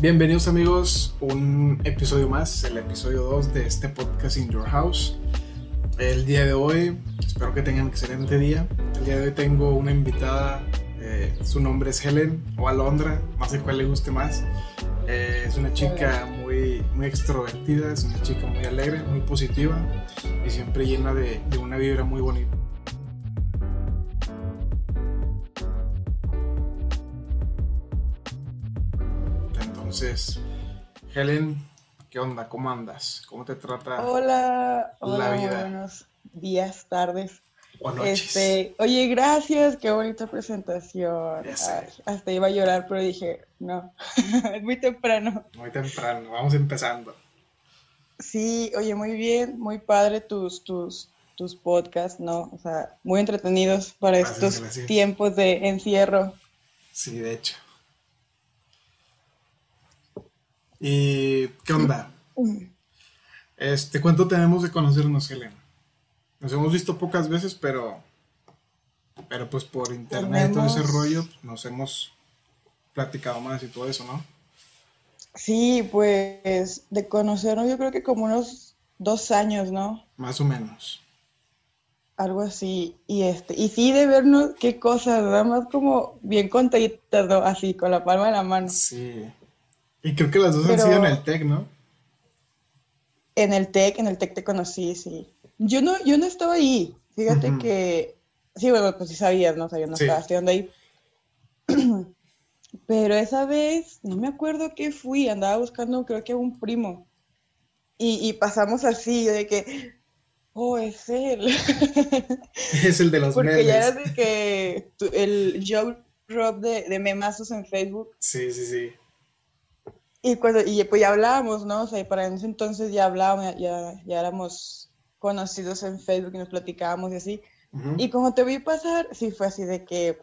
Bienvenidos amigos, un episodio más, el episodio 2 de este podcast In Your House. El día de hoy, espero que tengan un excelente día. El día de hoy tengo una invitada, eh, su nombre es Helen o Alondra, no sé cuál le guste más. Eh, es una chica muy, muy extrovertida, es una chica muy alegre, muy positiva y siempre llena de, de una vibra muy bonita. Entonces, Helen, ¿qué onda? ¿Cómo andas? ¿Cómo te trata Hola, la hola, vida? buenos días, tardes. o noches? Este, oye, gracias, qué bonita presentación. Ya sé. Ay, hasta iba a llorar, pero dije, no, es muy temprano. Muy temprano, vamos empezando. Sí, oye, muy bien, muy padre tus, tus, tus podcasts, ¿no? O sea, muy entretenidos para Gracias, estos gracias. tiempos de encierro. Sí, de hecho. ¿Y qué onda? Este, ¿cuánto tenemos de conocernos, Helen? Nos hemos visto pocas veces, pero, pero pues por internet todo ese rollo, pues, nos hemos platicado más y todo eso, ¿no? Sí, pues de conocernos yo creo que como unos dos años, ¿no? Más o menos. Algo así. Y este, y sí de vernos qué cosas, nada más como bien contaditas, ¿no? Así, con la palma de la mano. Sí. Y creo que las dos han sido en el TEC, ¿no? En el TEC, en el TEC te conocí, sí. Yo no, yo no estaba ahí. Fíjate que, sí, bueno, pues sí sabías, ¿no? O sea, yo no Sí. estaba estudiando ahí. Pero esa vez, no me acuerdo qué fui, andaba buscando, creo que un primo. Y, y pasamos así, de que, oh, es él. Es el de los Porque ya era de que tu- el Joe Rob de, de memazos en Facebook. Sí, sí, sí. Y cuando, y pues ya hablábamos, ¿no? O sea, y para ese entonces ya hablábamos, ya, ya éramos conocidos en Facebook y nos platicábamos y así. Ujú. Y como te vi pasar, sí fue así de que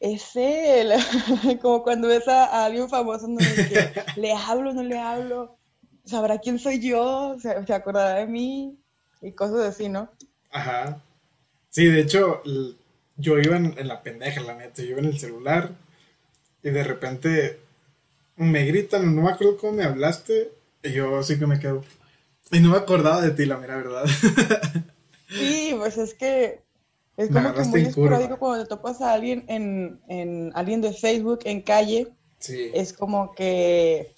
es él. Como cuando ves a, a alguien famoso, ¿no? Que le hablo, no le hablo, sabrá quién soy yo, se, se acordará de mí y cosas así, ¿no? Ajá. Sí, de hecho, yo iba en, en la pendeja, la neta. Yo iba en el celular y de repente me gritan, no me acuerdo cómo me hablaste. Y yo sí que me quedo. Y no me acordaba de ti, la mera verdad. Sí, pues es que es como que muy esporádico cuando te topas a alguien en, en alguien de Facebook en calle. Sí. es como que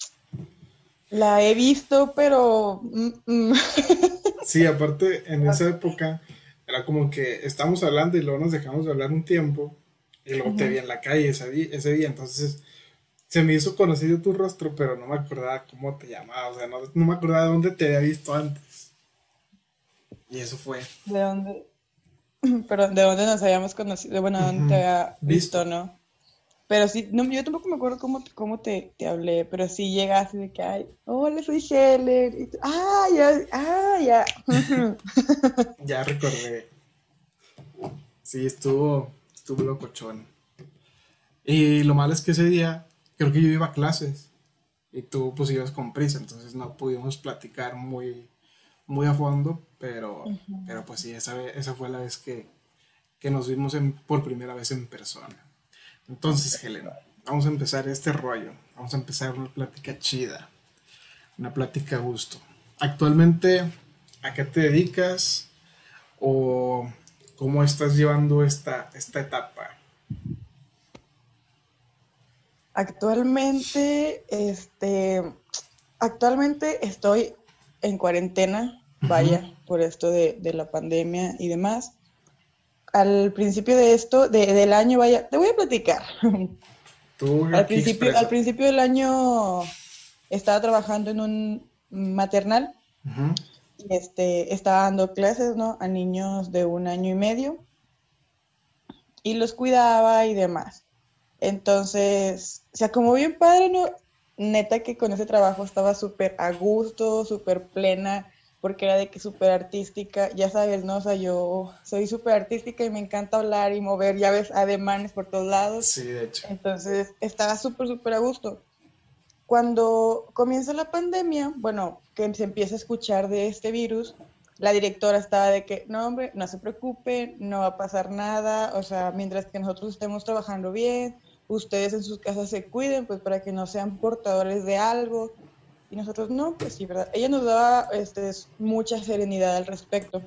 la he visto, pero mm, mm. Sí, aparte, en esa época era como que estamos hablando y luego nos dejamos de hablar un tiempo y luego te vi en la calle ese día, ese día. Entonces se me hizo conocido tu rostro, pero no me acordaba cómo te llamaba, o sea, no, no me acordaba dónde te había visto antes. Y eso fue. ¿de dónde? Pero de dónde nos habíamos conocido, bueno, dónde te había Visto. visto, ¿no? Pero sí, no, yo tampoco me acuerdo cómo, cómo te, te hablé, pero sí llegaste de que, ay, hola, soy. Y tú, ah, ya, ah, ya. Ya recordé. Sí, estuvo, estuvo locochón. Y lo malo es que ese día, creo que yo iba a clases y tú pues ibas con prisa, entonces no pudimos platicar muy, muy a fondo, pero, pero pues sí, esa, esa fue la vez que, que nos vimos en- por primera vez en persona. Entonces, Helena, vamos a empezar este rollo, vamos a empezar una plática chida, una plática a gusto. Actualmente, ¿a qué te dedicas? o cómo estás llevando esta, esta etapa. Actualmente, este, actualmente estoy en cuarentena, vaya, por esto de, de la pandemia y demás. Al principio de esto, de- del año, vaya, te voy a platicar. Tú Al principio, expresa. al principio del año estaba trabajando en un maternal y este, estaba dando clases, ¿no? A niños de un año y medio y los cuidaba y demás. Entonces, o sea, como bien padre, ¿no? Neta que con ese trabajo estaba súper a gusto, súper plena, porque era de que súper artística, ya sabes, ¿no? O sea, yo soy súper artística y me encanta hablar y mover, ya ves, ademanes por todos lados. Sí, de hecho. Entonces estaba súper, súper a gusto. Cuando comienza la pandemia, bueno, que se empieza a escuchar de este virus, la directora estaba de que, no, hombre, no se preocupen, no va a pasar nada, o sea, mientras que nosotros estemos trabajando bien, ustedes en sus casas se cuiden, pues para que no sean portadores de algo. Y nosotros no, pues sí, ¿verdad? Ella nos daba este, mucha serenidad al respecto.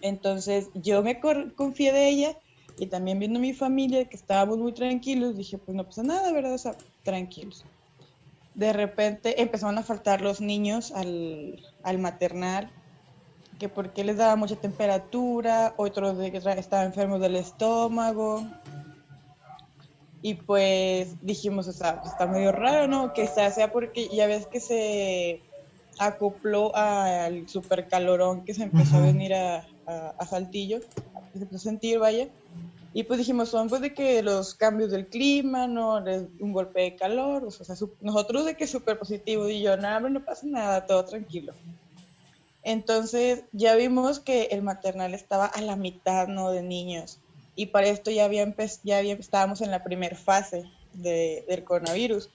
Entonces yo me confié de ella y también viendo mi familia que estábamos muy tranquilos, dije, pues no pasa nada, ¿verdad? Tranquilos. De repente empezaron a faltar los niños al, al maternal, que porque les daba mucha temperatura, otros de que estaban enfermos del estómago. Y pues dijimos, o sea, pues está medio raro, ¿no? Que sea, sea porque ya ves que se acopló al super calorón que se empezó a venir a, a, Saltillo, que se empezó a sentir, vaya. Y pues dijimos, son pues de que los cambios del clima, ¿no? Un golpe de calor, o sea, nosotros de que súper positivo y yo, nada, no pasa nada, todo tranquilo. Entonces ya vimos que el maternal estaba a la mitad, ¿no? De niños. Y para esto ya, había ya había, estábamos en la primera fase de, del coronavirus.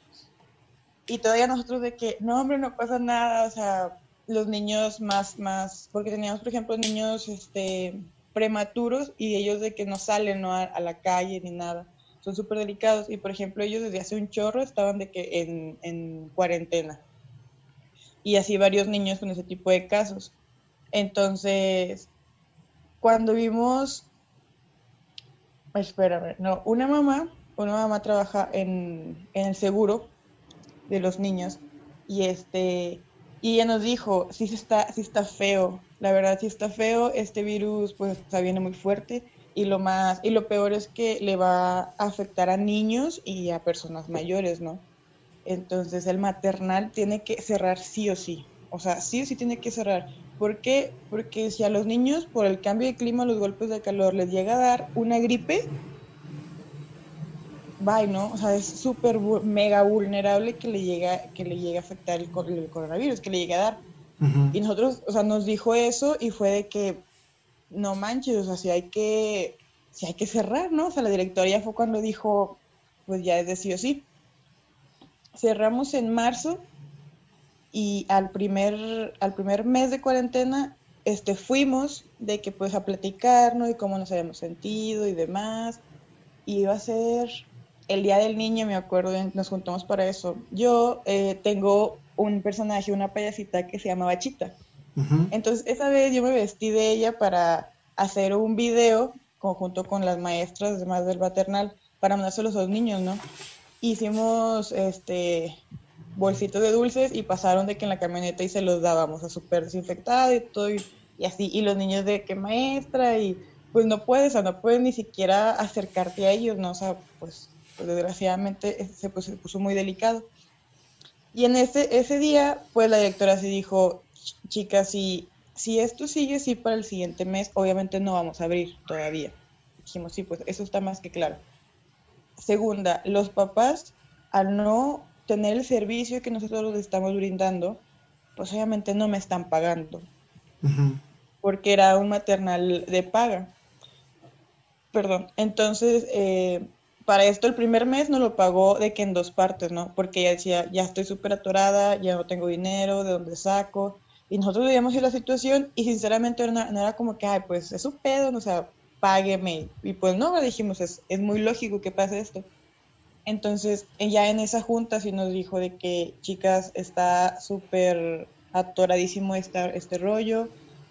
Y todavía nosotros de que, no, hombre, no pasa nada, o sea, los niños más, más, porque teníamos, por ejemplo, niños este, prematuros y ellos de que no salen ¿no? A, la calle ni nada, son súper delicados. Y, por ejemplo, ellos desde hace un chorro estaban de que en, en cuarentena y así varios niños con ese tipo de casos. Entonces, cuando vimos, espérame, no, una mamá, una mamá trabaja en, en, el seguro de los niños y este y ella nos dijo, sí está, sí está feo, la verdad sí está feo, este virus pues está viene muy fuerte y lo más y lo peor es que le va a afectar a niños y a personas mayores, ¿no? Entonces el maternal tiene que cerrar sí o sí. O sea, sí o sí tiene que cerrar. ¿Por qué? Porque si a los niños por el cambio de clima, los golpes de calor les llega a dar una gripe, bye, ¿no? O sea, es súper mega vulnerable que le llega que le llegue a afectar el, coronavirus, que le llegue a dar. Y nosotros, o sea, nos dijo eso y fue de que no manches, o sea, si hay que si hay que cerrar, ¿no? O sea, la directoria fue cuando dijo, pues ya es de sí o sí cerramos en marzo y al primer, al primer mes de cuarentena este, fuimos de que pues a platicarnos y cómo nos habíamos sentido y demás. Y iba a ser el Día del Niño, me acuerdo, nos juntamos para eso. Yo eh, tengo un personaje, una payasita que se llama Bachita. Entonces esa vez yo me vestí de ella para hacer un video conjunto con las maestras además del maternal para mandárselos a los niños, ¿no? hicimos este bolsitos de dulces y pasaron de que en la camioneta y se los dábamos a súper desinfectado y todo y, así y los niños de que maestra y pues no puedes, o sea, no puedes ni siquiera acercarte a ellos, ¿no? O sea, pues, pues desgraciadamente se, pues, se, puso muy delicado. Y en ese, ese día, pues la directora se dijo, chicas, si, si esto sigue así para el siguiente mes, obviamente no vamos a abrir todavía. Dijimos, sí, pues eso está más que claro. Segunda, los papás, al no tener el servicio que nosotros les estamos brindando, pues obviamente no me están pagando. Porque era un maternal de paga. Perdón. Entonces, eh, para esto el primer mes no lo pagó de que en dos partes, ¿no? Porque ella decía, ya estoy súper atorada, ya no tengo dinero, ¿de dónde saco? Y nosotros veíamos la situación y sinceramente no, era como que, ay, pues es un pedo, ¿no? o sea, págueme. Y pues no, dijimos, es, es muy lógico que pase esto. Entonces, ya en esa junta sí nos dijo de que, chicas, está súper atoradísimo este, este rollo,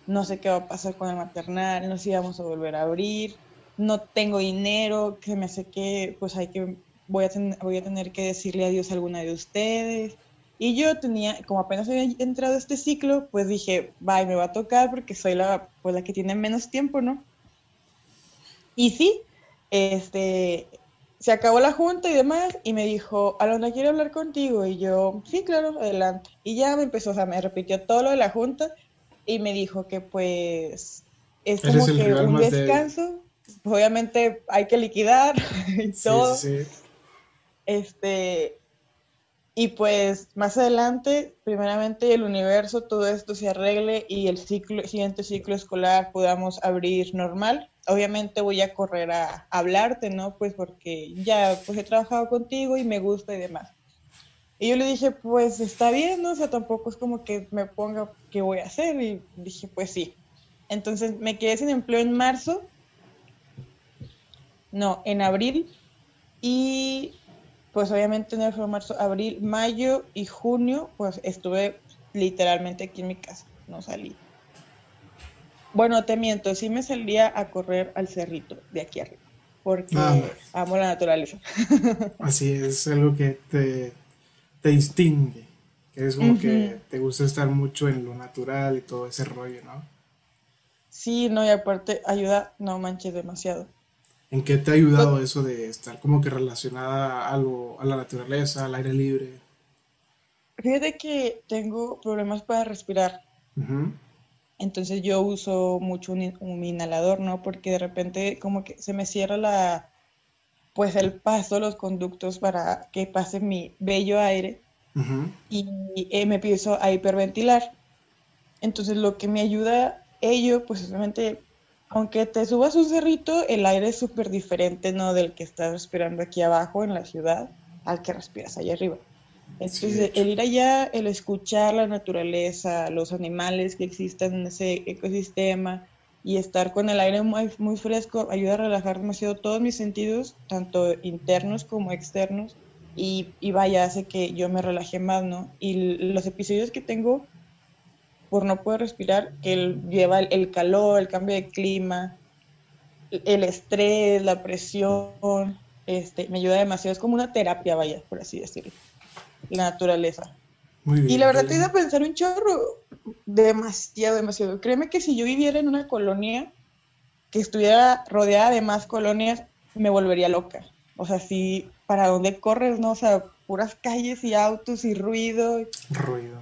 no sé qué va a pasar con el maternal, no sé si vamos a volver a abrir, no tengo dinero, que me hace que, pues hay que, voy a, voy a tener que decirle adiós a alguna de ustedes. Y yo tenía, como apenas había entrado a este ciclo, pues dije, bye, me va a tocar porque soy la, pues, la que tiene menos tiempo, ¿no? Y sí, este, se acabó la junta y demás, y me dijo, Alondra, quiero hablar contigo. Y yo, sí, claro, adelante. Y ya me empezó, o sea, me repitió todo lo de la junta y me dijo que pues es como que un descanso. Obviamente hay que liquidar y todo. Sí. Este, y pues más adelante, primeramente el universo, todo esto se arregle y el ciclo, siguiente ciclo escolar podamos abrir normal obviamente voy a correr a, hablarte, ¿no? Pues porque ya pues he trabajado contigo y me gusta y demás. Y yo le dije, pues está bien, ¿no? O sea, tampoco es como que me ponga qué voy a hacer. Y dije, pues sí. Entonces me quedé sin empleo en marzo. No, en abril. Y pues obviamente en el marzo, abril, mayo y junio, pues estuve literalmente aquí en mi casa, no salí. Bueno, te miento, sí me salía a correr al cerrito de aquí arriba, porque ah, amo la naturaleza. Así es, algo que te, te distingue, que es como que te gusta estar mucho en lo natural y todo ese rollo, ¿no? Sí, no, y aparte ayuda, no manches demasiado. ¿En qué te ha ayudado eso de estar como que relacionada a algo, a la naturaleza, al aire libre? Fíjate que tengo problemas para respirar. Entonces yo uso mucho un, inhalador, ¿no? Porque de repente como que se me cierra la, pues el paso, los conductos para que pase mi bello aire y eh, me empiezo a hiperventilar. Entonces lo que me ayuda ello, pues obviamente aunque te subas un cerrito, el aire es súper diferente, ¿no? Del que estás respirando aquí abajo en la ciudad al que respiras allá arriba. Entonces, el ir allá, el escuchar la naturaleza, los animales que existen en ese ecosistema y estar con el aire muy, muy fresco ayuda a relajar demasiado todos mis sentidos, tanto internos como externos. Y, y vaya, hace que yo me relaje más, ¿no? Y los episodios que tengo por no poder respirar, que lleva el, calor, el cambio de clima, el estrés, la presión, este, me ayuda demasiado. Es como una terapia, vaya, por así decirlo. La naturaleza. y la verdad te iba a pensar un chorro demasiado, demasiado. Créeme que si yo viviera en una colonia que estuviera rodeada de más colonias, me volvería loca. O sea, si para dónde corres, ¿no? O sea, puras calles y autos y ruido. Ruido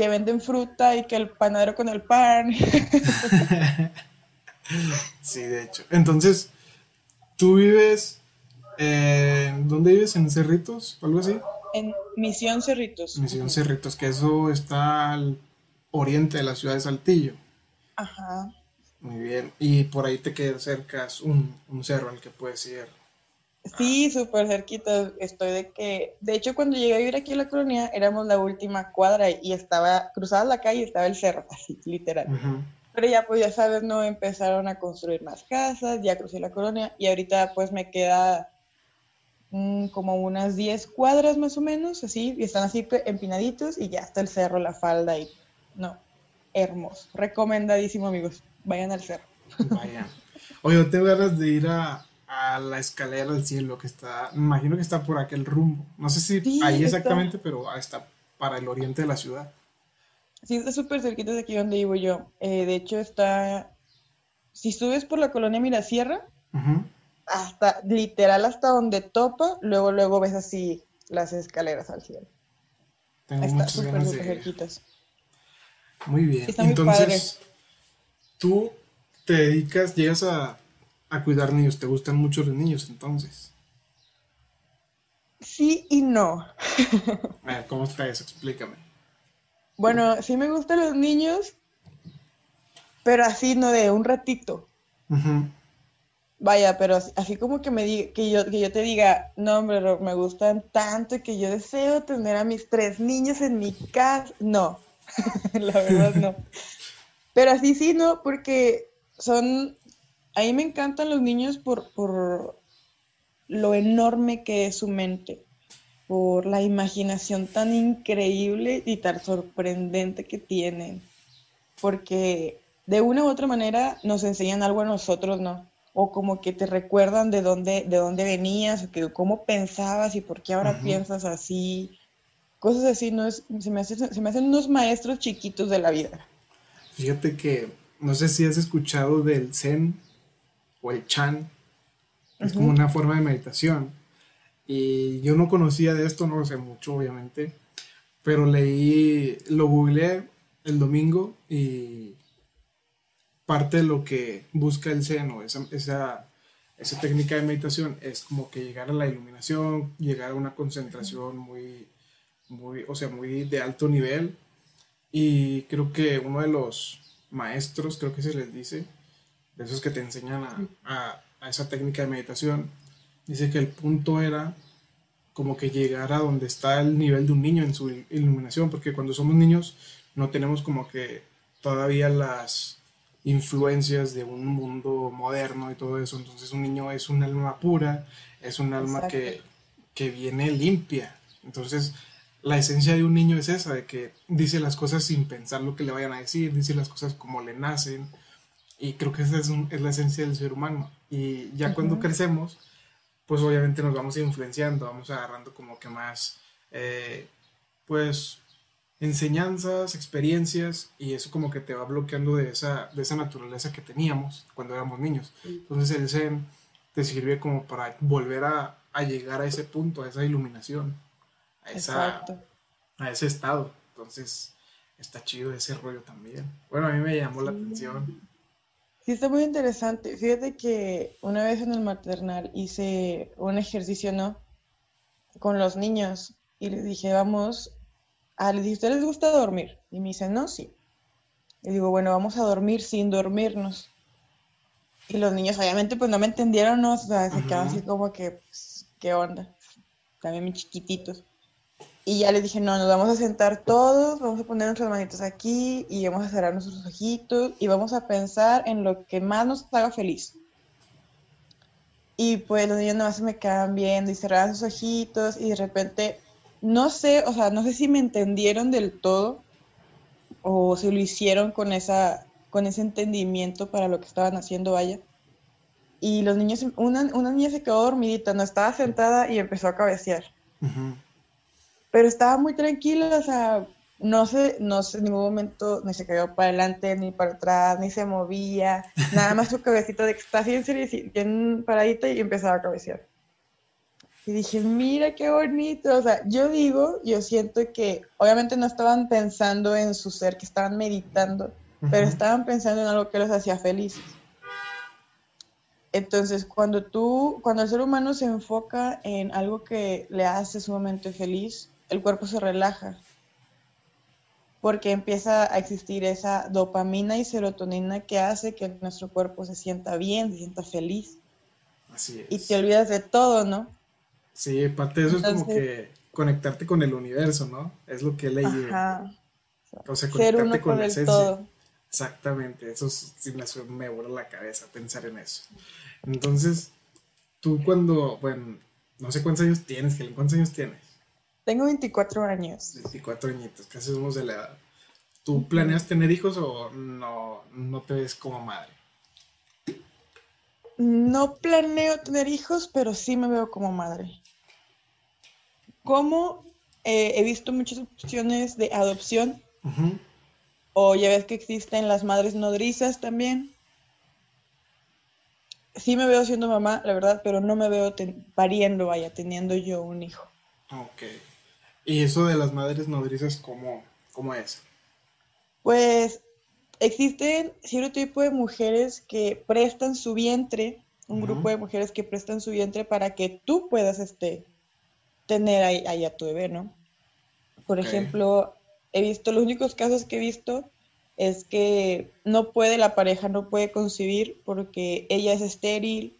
que venden fruta y que el panadero con el pan. sí, de hecho. Entonces, ¿tú vives... ¿Dónde vives? ¿En Cerritos algo así? En Misión Cerritos. Misión Cerritos, que eso está al oriente de la ciudad de Saltillo. Ajá. Muy bien. Y por ahí te queda cerca un, un cerro al que puedes ir Sí, súper cerquita. Estoy de que, de hecho, cuando llegué a vivir aquí en la colonia, éramos la última cuadra y estaba cruzada la calle y estaba el cerro, así, literal. Pero ya, pues ya sabes, no empezaron a construir más casas, ya crucé la colonia y ahorita, pues me queda como unas 10 cuadras más o menos, así, y están así empinaditos y ya está el cerro, la falda y no, hermoso. Recomendadísimo, amigos. Vayan al cerro. Vayan. Oye, tengo ganas de ir a, a la escalera del cielo que está, me imagino que está por aquel rumbo. No sé si ahí exactamente, pero está para el oriente de la ciudad. Sí, está súper cerquita de aquí donde vivo yo. Eh, de hecho, está, si subes por la colonia Mirasierra, hasta, literal hasta donde topa, luego, luego ves así las escaleras al cielo. Tengo está súper, súper cerquitas. Muy bien. Entonces, tú te dedicas, llegas a a cuidar niños. ¿Te gustan mucho los niños entonces? Sí y no. ver, ¿cómo está eso? Explícame. Bueno, sí me gustan los niños, pero así no de un ratito. Vaya, pero así, como que me diga, que yo, que yo te diga, no hombre, me gustan tanto y que yo deseo tener a mis tres niños en mi casa. No, la verdad no. Pero así sí, no, porque son a mí me encantan los niños por, por lo enorme que es su mente, por la imaginación tan increíble y tan sorprendente que tienen, porque de una u otra manera nos enseñan algo a nosotros, ¿no? O como que te recuerdan de dónde, de dónde venías, o que cómo pensabas y por qué ahora piensas así. Cosas así, ¿no? Es, se, me se me hacen unos maestros chiquitos de la vida. Fíjate que, no sé si has escuchado del Zen, o el Chan. Es como una forma de meditación. Y yo no conocía de esto, no sé mucho, obviamente. Pero leí, lo googleé el domingo y parte de lo que busca el seno, esa, esa, esa técnica de meditación, es como que llegar a la iluminación, llegar a una concentración muy, muy, o sea, muy de alto nivel. Y creo que uno de los maestros, creo que se les dice, de esos que te enseñan a, esa técnica de meditación, dice que el punto era como que llegar a donde está el nivel de un niño en su iluminación, porque cuando somos niños no tenemos como que todavía las, influencias de un mundo moderno y todo eso. Entonces un niño es un alma pura, es un alma que, que, viene limpia. Entonces la esencia de un niño es esa, de que dice las cosas sin pensar lo que le vayan a decir, dice las cosas como le nacen. Y creo que esa es, es la esencia del ser humano. Y ya cuando crecemos, pues obviamente nos vamos influenciando, vamos agarrando como que más, eh, pues enseñanzas, experiencias, y eso como que te va bloqueando de esa, de esa naturaleza que teníamos cuando éramos niños. Entonces el Zen te sirve como para volver a, llegar a ese punto, a esa iluminación, a, esa, a ese estado. Entonces está chido ese rollo también. Bueno, a mí me llamó la atención. Sí, está muy interesante. Fíjate que una vez en el maternal hice un ejercicio, ¿no? Con los niños y les dije, vamos Ah, le dije, ¿ustedes les gusta dormir? Y me dice, no, sí. Le digo, bueno, vamos a dormir sin dormirnos. Y los niños obviamente pues no me entendieron, ¿no? O sea, se quedaron así como que, pues, ¿qué onda? También mis chiquititos. Y ya les dije, no, nos vamos a sentar todos, vamos a poner nuestras manitos aquí y vamos a cerrar nuestros ojitos y vamos a pensar en lo que más nos haga feliz. Y pues los niños nada más se me quedaban viendo y cerraban sus ojitos y de repente no sé, o sea, no sé si me entendieron del todo o si lo hicieron con esa con ese entendimiento para lo que estaban haciendo, vaya. Y los niños, una, una niña se quedó dormidita, no estaba sentada y empezó a cabecear. Pero estaba muy tranquila, o sea, no sé, no sé, en ningún momento ni se cayó para adelante, ni para atrás, ni se movía, nada más su cabecito de que está así en serio, bien paradita y empezaba a cabecear. Y dije, mira qué bonito. O sea, yo digo, yo siento que obviamente no estaban pensando en su ser, que estaban meditando, pero estaban pensando en algo que los hacía felices. Entonces, cuando tú, cuando el ser humano se enfoca en algo que le hace sumamente feliz, el cuerpo se relaja. Porque empieza a existir esa dopamina y serotonina que hace que nuestro cuerpo se sienta bien, se sienta feliz. Así es. Y te olvidas de todo, ¿no? Sí, parte de eso es como que conectarte con el universo, ¿no? Es lo que he leído. Ajá. O sea, conectarte con, la esencia. Exactamente, eso sí me, vuela la cabeza pensar en eso. Entonces, tú cuando, bueno, no sé cuántos años tienes, ¿cuántos años tienes? Tengo 24 años. 24 añitos, casi somos de la edad. ¿Tú planeas tener hijos o no, no te ves como madre? No planeo tener hijos, pero sí me veo como madre. Como eh, he visto muchas opciones de adopción, o ya ves que existen las madres nodrizas también. Sí me veo siendo mamá, la verdad, pero no me veo pariendo, vaya, teniendo yo un hijo. Ok. ¿Y eso de las madres nodrizas cómo, cómo es? Pues existen cierto tipo de mujeres que prestan su vientre, un grupo de mujeres que prestan su vientre para que tú puedas este, tener ahí, a tu bebé, ¿no? Por ejemplo, he visto, los únicos casos que he visto es que no puede, la pareja no puede concebir porque ella es estéril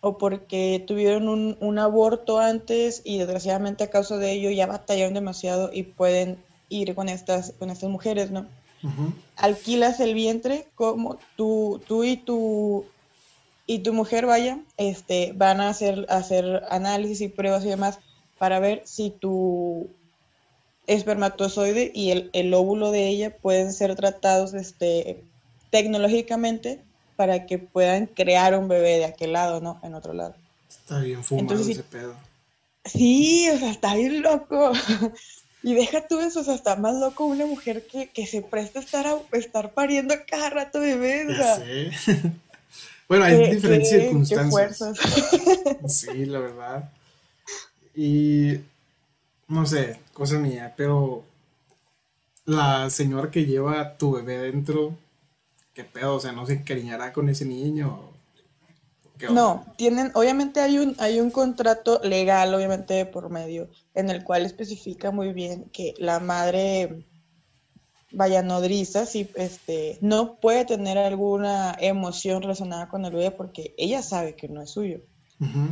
o porque tuvieron un, aborto antes y desgraciadamente a causa de ello ya batallaron demasiado y pueden ir con estas, con estas mujeres, ¿no? Alquilas el vientre como tú, tú y tu y tu mujer vaya, este, van a hacer, hacer análisis y pruebas y demás para ver si tu espermatozoide y el, óvulo de ella pueden ser tratados este, tecnológicamente para que puedan crear un bebé de aquel lado, ¿no? En otro lado. Está bien fumado ese pedo. Sí, o sea, está bien loco. y deja tú eso, o sea, está más loco una mujer que, se presta a estar, a estar pariendo cada rato bebés. bueno, hay diferentes circunstancias. sí, la verdad. Y no sé, cosa mía, pero la señora que lleva tu bebé dentro, ¿qué pedo? O sea, ¿no se encariñará con ese niño? No, tienen, obviamente hay un, hay un contrato legal, obviamente, por medio, en el cual especifica muy bien que la madre vaya nodriza, si este, no puede tener alguna emoción relacionada con el bebé porque ella sabe que no es suyo.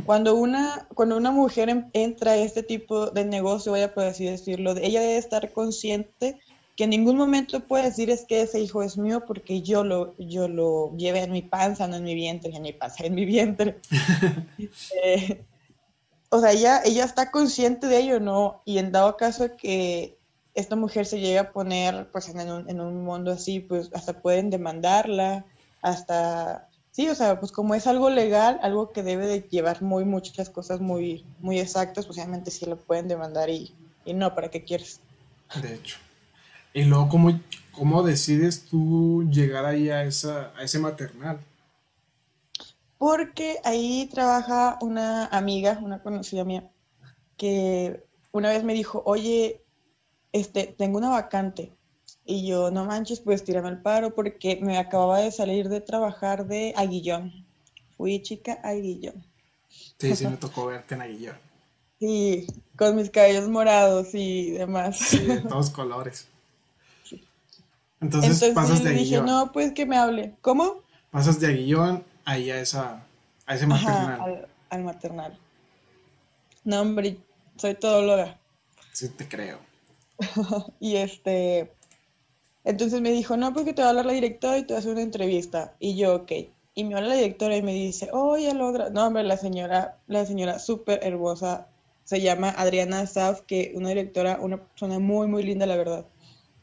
Cuando una, cuando una mujer entra a este tipo de negocio, vaya por así decirlo, ella debe estar consciente que en ningún momento puede decir es que ese hijo es mío porque yo lo, yo lo llevé en mi panza, no en mi vientre, en mi panza, en mi vientre. Eh, o sea, ella, ella está consciente de ello, ¿no? Y en dado caso que esta mujer se llegue a poner pues en un, en un mundo así, pues hasta pueden demandarla, hasta Sí, o sea, pues como es algo legal, algo que debe de llevar muy muchas cosas muy, muy exactas, pues obviamente sí lo pueden demandar y, y no, ¿para qué quieres? De hecho. Y luego, ¿cómo, cómo decides tú llegar ahí a, esa, a ese maternal? Porque ahí trabaja una amiga, una conocida mía, que una vez me dijo, oye, este, tengo una vacante y yo, no manches, pues tírame al paro porque me acababa de salir de trabajar de Aguillón. Fui chica Aguillón. Sí, sí, me tocó verte en Aguillón. Sí, con mis cabellos morados y demás. Sí, de todos colores. Entonces, pasas de Aguillón. Dije, no, pues que me hable. ¿Cómo? Pasas de Aguillón ahí a, esa, a ese maternal. al, al, maternal. No, hombre, soy todóloga. Sí, te creo. y este, entonces me dijo, no, porque te va a hablar la directora y te va a hacer una entrevista. Y yo, ok. Y me habla la directora y me dice, oye, la otra. No, hombre, la señora, la señora súper hermosa, se llama Adriana South, que una directora, una persona muy, muy linda, la verdad.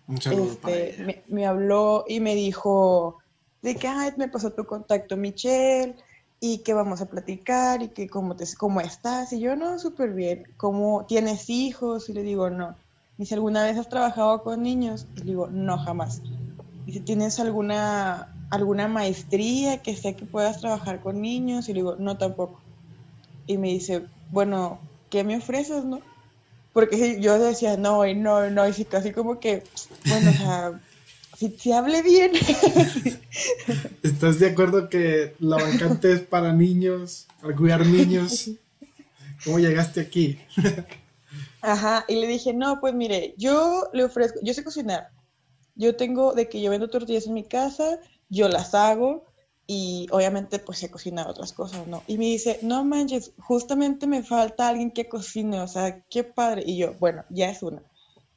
Un saludo para este, Me, me, habló y me dijo de que, ay, me pasó tu contacto, Michelle, y que vamos a platicar, y que cómo, te, cómo estás. Y yo, no, súper bien. ¿Cómo tienes hijos? Y le digo, no Dice, ¿alguna vez has trabajado con niños? Y digo, no, jamás. Dice, ¿tienes alguna, alguna maestría que sea que puedas trabajar con niños? Y le digo, no, tampoco. Y me dice, bueno, ¿qué me ofreces, no? Porque yo decía, no, y no, no, y casi como que, bueno, o sea, si, si hable bien. ¿Estás de acuerdo que la vacante es para niños, para cuidar niños? ¿Cómo llegaste aquí? Ajá, y le dije, no, pues mire, yo le ofrezco, yo sé cocinar. Yo tengo de que yo vendo tortillas en mi casa, yo las hago y obviamente pues sé cocinar otras cosas, ¿no? Y me dice, no manches, justamente me falta alguien que cocine, o sea, qué padre. Y yo, bueno, ya es una.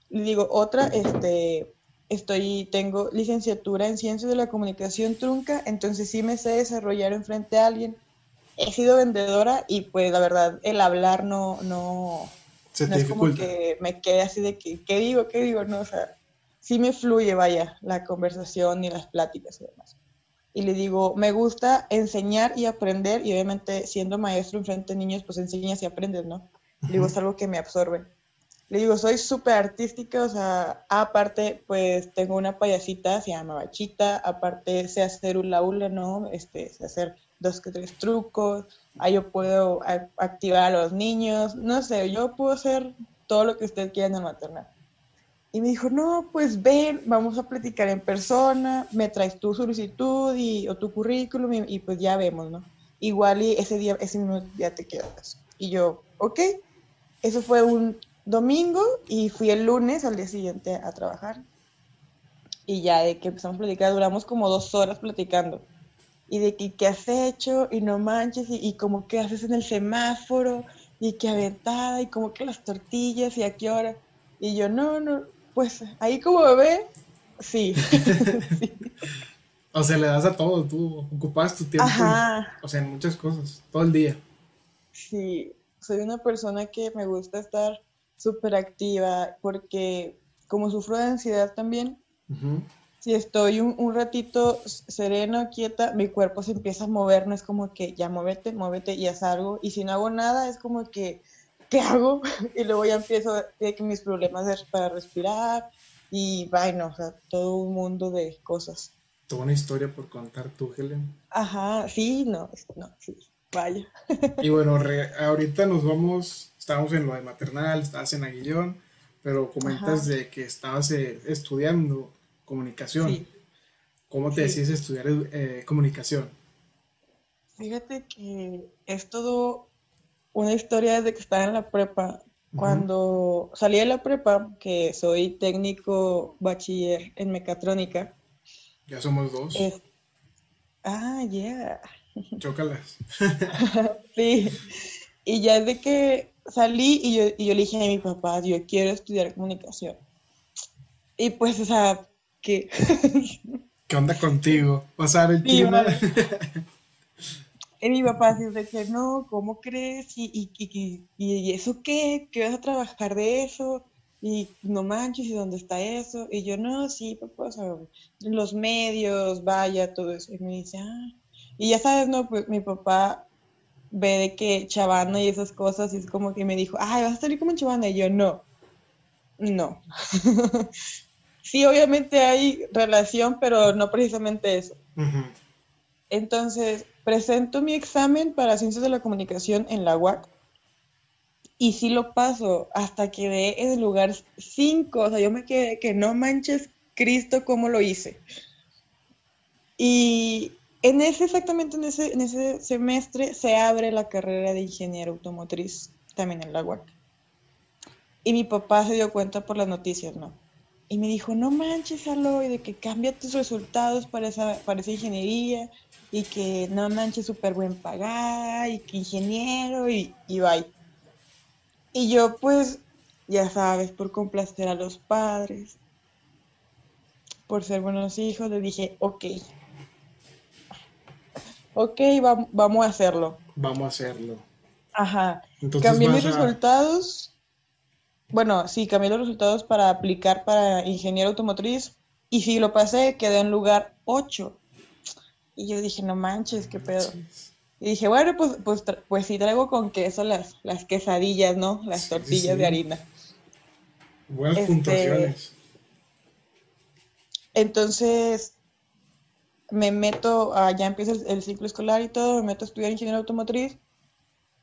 Le digo, otra, este, estoy, tengo licenciatura en ciencias de la comunicación trunca, entonces sí me sé desarrollar enfrente a alguien. He sido vendedora y pues la verdad el hablar no, no, se no es como que me quede así de que, ¿qué digo? ¿Qué digo? No, o sea, sí me fluye, vaya, la conversación y las pláticas y demás. Y le digo, me gusta enseñar y aprender, y obviamente siendo maestro en frente de niños, pues enseñas y aprendes, ¿no? Le digo, es algo que me absorbe. Le digo, soy súper artística, o sea, aparte, pues tengo una payasita, se llama Bachita, aparte sé hacer un laúle, ¿no? Este, sé hacer dos que tres trucos, ahí yo puedo activar a los niños, no sé, yo puedo hacer todo lo que usted quiera en el maternal. Y me dijo, no, pues ven, vamos a platicar en persona, me traes tu solicitud y, o tu currículum y, pues ya vemos, ¿no? Igual y ese día, ese mismo día te quedas. Y yo, ok, eso fue un domingo y fui el lunes al día siguiente a trabajar. Y ya de que empezamos a platicar, duramos como dos horas platicando y de que qué has hecho y no manches y, como que haces en el semáforo y que aventada y como que las tortillas y a qué hora. Y yo, no, no, pues ahí como bebé, sí. O sea, le das a todo, tú ocupas tu tiempo. o sea, en muchas cosas, todo el día. Sí, soy una persona que me gusta estar súper activa porque como sufro de ansiedad también, si estoy un, ratito sereno, quieta, mi cuerpo se empieza a mover, no es como que ya muévete, muévete y haz algo. Y si no hago nada, es como que, ¿qué hago? Y luego ya empiezo a que mis problemas para respirar y bueno, o sea, todo un mundo de cosas. Toda una historia por contar tú, Helen. Ajá, sí, no, no, sí, vaya. Y bueno, ahorita nos vamos, estamos en lo de maternal, estás en Aguillón, pero comentas de que estabas eh, estudiando comunicación. ¿Cómo te decís estudiar eh, comunicación? Fíjate que es todo una historia desde que estaba en la prepa. Cuando salí de la prepa, que soy técnico bachiller en mecatrónica. Ya somos dos. Ah, yeah. Chócalas. sí. Y ya desde que salí y yo, y yo le dije a mi papá, yo quiero estudiar comunicación Y pues, o sea, que... ¿Qué onda contigo? O sea, el clima... Y mi papá dice que no, ¿cómo crees? ¿Y, y, y, y, eso qué? ¿Qué vas a trabajar de eso? Y no manches, ¿y dónde está eso? Y yo, no, sí, papá, o sea, los medios, vaya, todo eso. Y me dice, ah. Y ya sabes, no, pues mi papá ve de que Chavana y esas cosas, y es como que me dijo, ay, vas a salir como Chavana. Y yo, no, no. sí, obviamente hay relación, pero no precisamente eso. Entonces, presento mi examen para Ciencias de la Comunicación en la UAC y sí lo paso hasta quedé en el lugar 5. O sea, yo me quedé que no manches Cristo cómo lo hice. Y en ese, exactamente en ese, en ese semestre, se abre la carrera de ingeniero automotriz también en la UAC. Y mi papá se dio cuenta por las noticias, ¿no? Y me dijo, no manches, Aloy, de que cambia tus resultados para esa, para esa ingeniería y que no manches súper buen pagar y que ingeniero y, y bye. Y yo pues, ya sabes, por complacer a los padres, por ser buenos hijos, le dije, ok, ok, vamos a hacerlo. Vamos a hacerlo. Ajá. cambié mis resultados. Bueno, sí, cambié los resultados para aplicar para ingeniero automotriz. Y si lo pasé, quedé en lugar 8. Y yo dije, no manches, qué pedo. Y dije, bueno, pues, pues, pues sí traigo con queso las, las quesadillas, ¿no? Las tortillas de harina. Buenas este, puntuaciones. Entonces, me meto, ya empieza el, ciclo escolar y todo, me meto a estudiar ingeniería automotriz.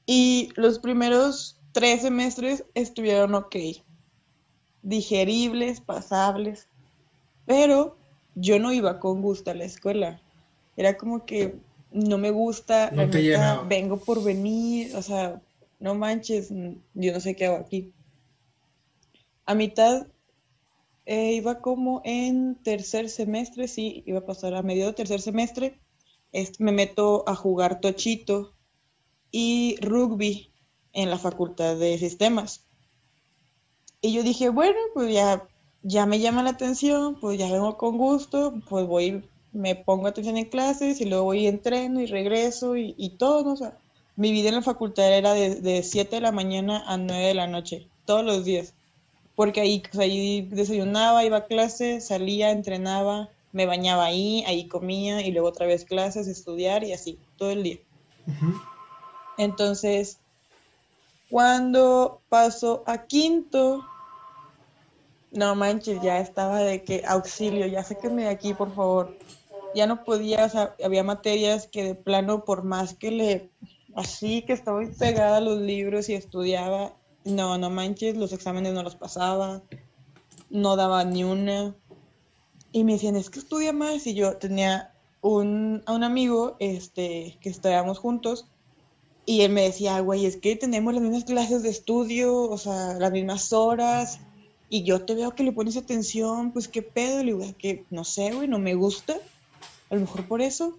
Y los primeros tres semestres estuvieron ok. Digeribles, pasables. Pero yo no iba con gusto a la escuela era como que no me gusta, no te vengo por venir, o sea, no manches, yo no sé qué hago aquí. A mitad eh, iba como en tercer semestre, sí, iba a pasar a medio de tercer semestre, me meto a jugar tochito y rugby en la facultad de sistemas. Y yo dije, bueno, pues ya, ya me llama la atención, pues ya vengo con gusto, pues voy me pongo atención en clases y luego voy y entreno y regreso y, todo, O sea, mi vida en la facultad era de, 7 de la mañana a 9 de la noche, todos los días. Porque ahí, ahí desayunaba, iba a clases, salía, entrenaba, me bañaba ahí, ahí comía y luego otra vez clases, estudiar y así, todo el día. Entonces, cuando paso a quinto, no manches, ya estaba de que auxilio, ya sáquenme de aquí, por favor ya no podía, o sea, había materias que de plano, por más que le, así que estaba pegada a los libros y estudiaba, no, no manches, los exámenes no los pasaba, no daba ni una. Y me decían, es que estudia más. Y yo tenía un, a un amigo este, que estudiábamos juntos. Y él me decía, güey, es que tenemos las mismas clases de estudio, o sea, las mismas horas. Y yo te veo que le pones atención, pues qué pedo. Le digo, que no sé, güey, no me gusta a lo mejor por eso.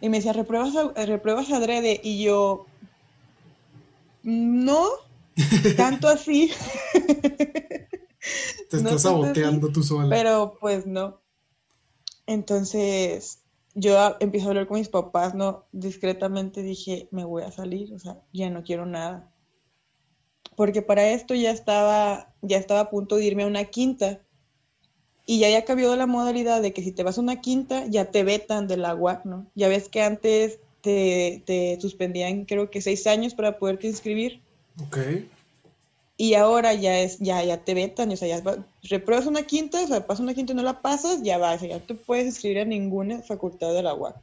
Y me decía, repruebas, repruebas adrede. Y yo, no, tanto así. Te estás saboteando tú sola. Pero pues no. Entonces, yo empiezo a hablar con mis papás, ¿no? Discretamente dije, me voy a salir, o sea, ya no quiero nada. Porque para esto ya estaba, ya estaba a punto de irme a una quinta y ya había cambiado la modalidad de que si te vas a una quinta, ya te vetan del agua, ¿no? Ya ves que antes te, suspendían, creo que seis años para poderte inscribir. Ok. Y ahora ya es, ya, ya te vetan, o sea, ya repruebas una quinta, o sea, pasas una quinta y no la pasas, ya vas, ya te puedes inscribir a ninguna facultad del agua.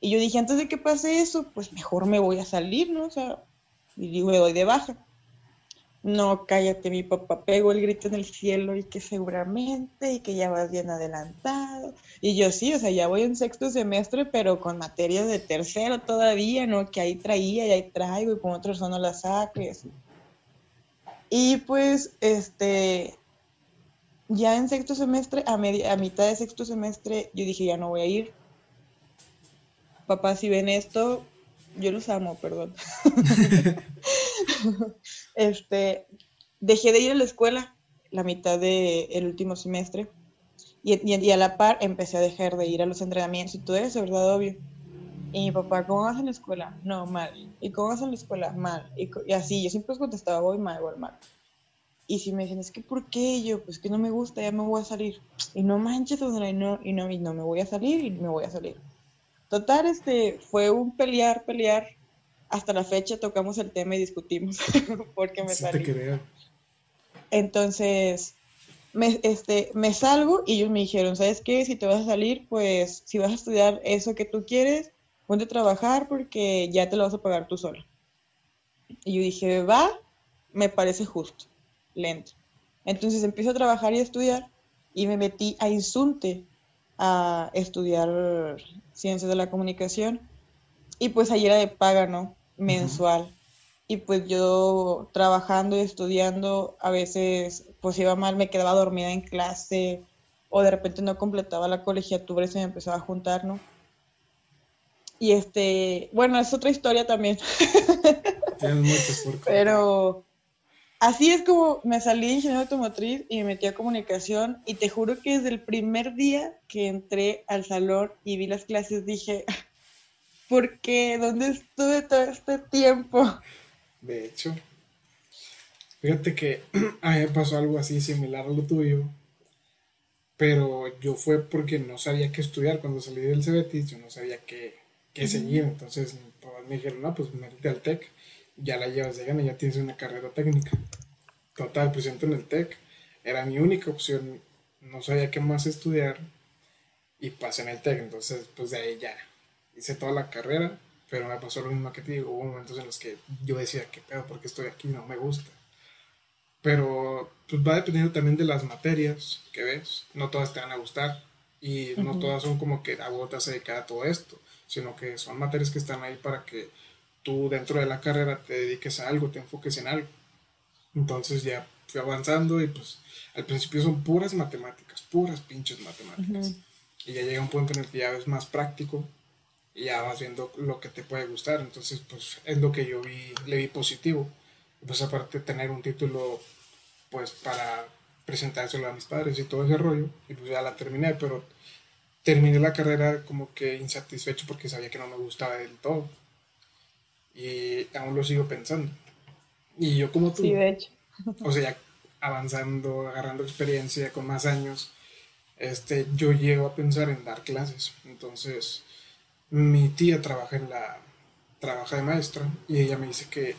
Y yo dije, antes de que pase eso, pues mejor me voy a salir, ¿no? O sea, y digo, me doy de baja. No, cállate, mi papá pegó el grito en el cielo y que seguramente y que ya vas bien adelantado. Y yo sí, o sea, ya voy en sexto semestre, pero con materias de tercero todavía, ¿no? Que ahí traía y ahí traigo y con otros no las saques. Y pues, este, ya en sexto semestre, a, a mitad de sexto semestre, yo dije, ya no voy a ir. Papá, si ven esto, yo los amo, perdón. este, dejé de ir a la escuela, la mitad del el último semestre. Y, y, a la par empecé a dejar de ir a los entrenamientos y todo eso, ¿verdad? Obvio. Y mi papá, ¿cómo vas en la escuela? No, mal. ¿Y cómo vas en la escuela? Mal. Y, y así, yo siempre contestaba, voy mal, voy mal. Y si me dicen, es que ¿por qué? yo, pues que no me gusta, ya me voy a salir. Y no manches, y no, y no, y no me voy a salir y me voy a salir. Total, este, fue un pelear, pelear. Hasta la fecha tocamos el tema y discutimos porque me salí. Entonces, me, este, me salgo y ellos me dijeron, ¿sabes qué? Si te vas a salir, pues si vas a estudiar eso que tú quieres, ponte a trabajar porque ya te lo vas a pagar tú sola. Y yo dije, va, me parece justo lento. Entonces empiezo a trabajar y a estudiar y me metí a Insunte a estudiar ciencias de la comunicación y pues ahí era de paga, ¿no? Mensual. Y pues yo trabajando y estudiando, a veces pues iba mal, me quedaba dormida en clase o de repente no completaba la colegiatura y se me empezaba a juntar, ¿no? Y este, bueno, es otra historia también. Tienes muchas por Pero Así es como me salí de ingeniería automotriz y me metí a comunicación y te juro que desde el primer día que entré al salón y vi las clases dije, ¿por qué? ¿Dónde estuve todo este tiempo? De hecho, fíjate que a mí me pasó algo así similar a lo tuyo, pero yo fue porque no sabía qué estudiar cuando salí del CBT, yo no sabía qué, qué seguir, entonces me dijeron, no, pues métete al TEC ya la llevas de gana, ya tienes una carrera técnica. Total, presento en el TEC. Era mi única opción. No sabía qué más estudiar. Y pasé en el TEC. Entonces, pues de ahí ya hice toda la carrera. Pero me pasó lo mismo que te digo. Hubo momentos en los que yo decía, ¿qué pedo? ¿Por qué estoy aquí? No me gusta. Pero pues va dependiendo también de las materias que ves. No todas te van a gustar. Y no todas son como que a vos te vas a dedicar a todo esto. Sino que son materias que están ahí para que tú dentro de la carrera te dediques a algo, te enfoques en algo. Entonces ya fui avanzando y pues al principio son puras matemáticas, puras pinches matemáticas. Y ya llega un punto en el que ya es más práctico y ya vas viendo lo que te puede gustar. Entonces pues es lo que yo vi, le vi positivo. Pues aparte tener un título pues para presentárselo a mis padres y todo ese rollo. Y pues ya la terminé, pero terminé la carrera como que insatisfecho porque sabía que no me gustaba del todo y aún lo sigo pensando. Y yo como tú. Sí, de hecho. o sea, avanzando, agarrando experiencia con más años, este, yo llego a pensar en dar clases. Entonces, mi tía trabaja en la, trabaja de maestra y ella me dice que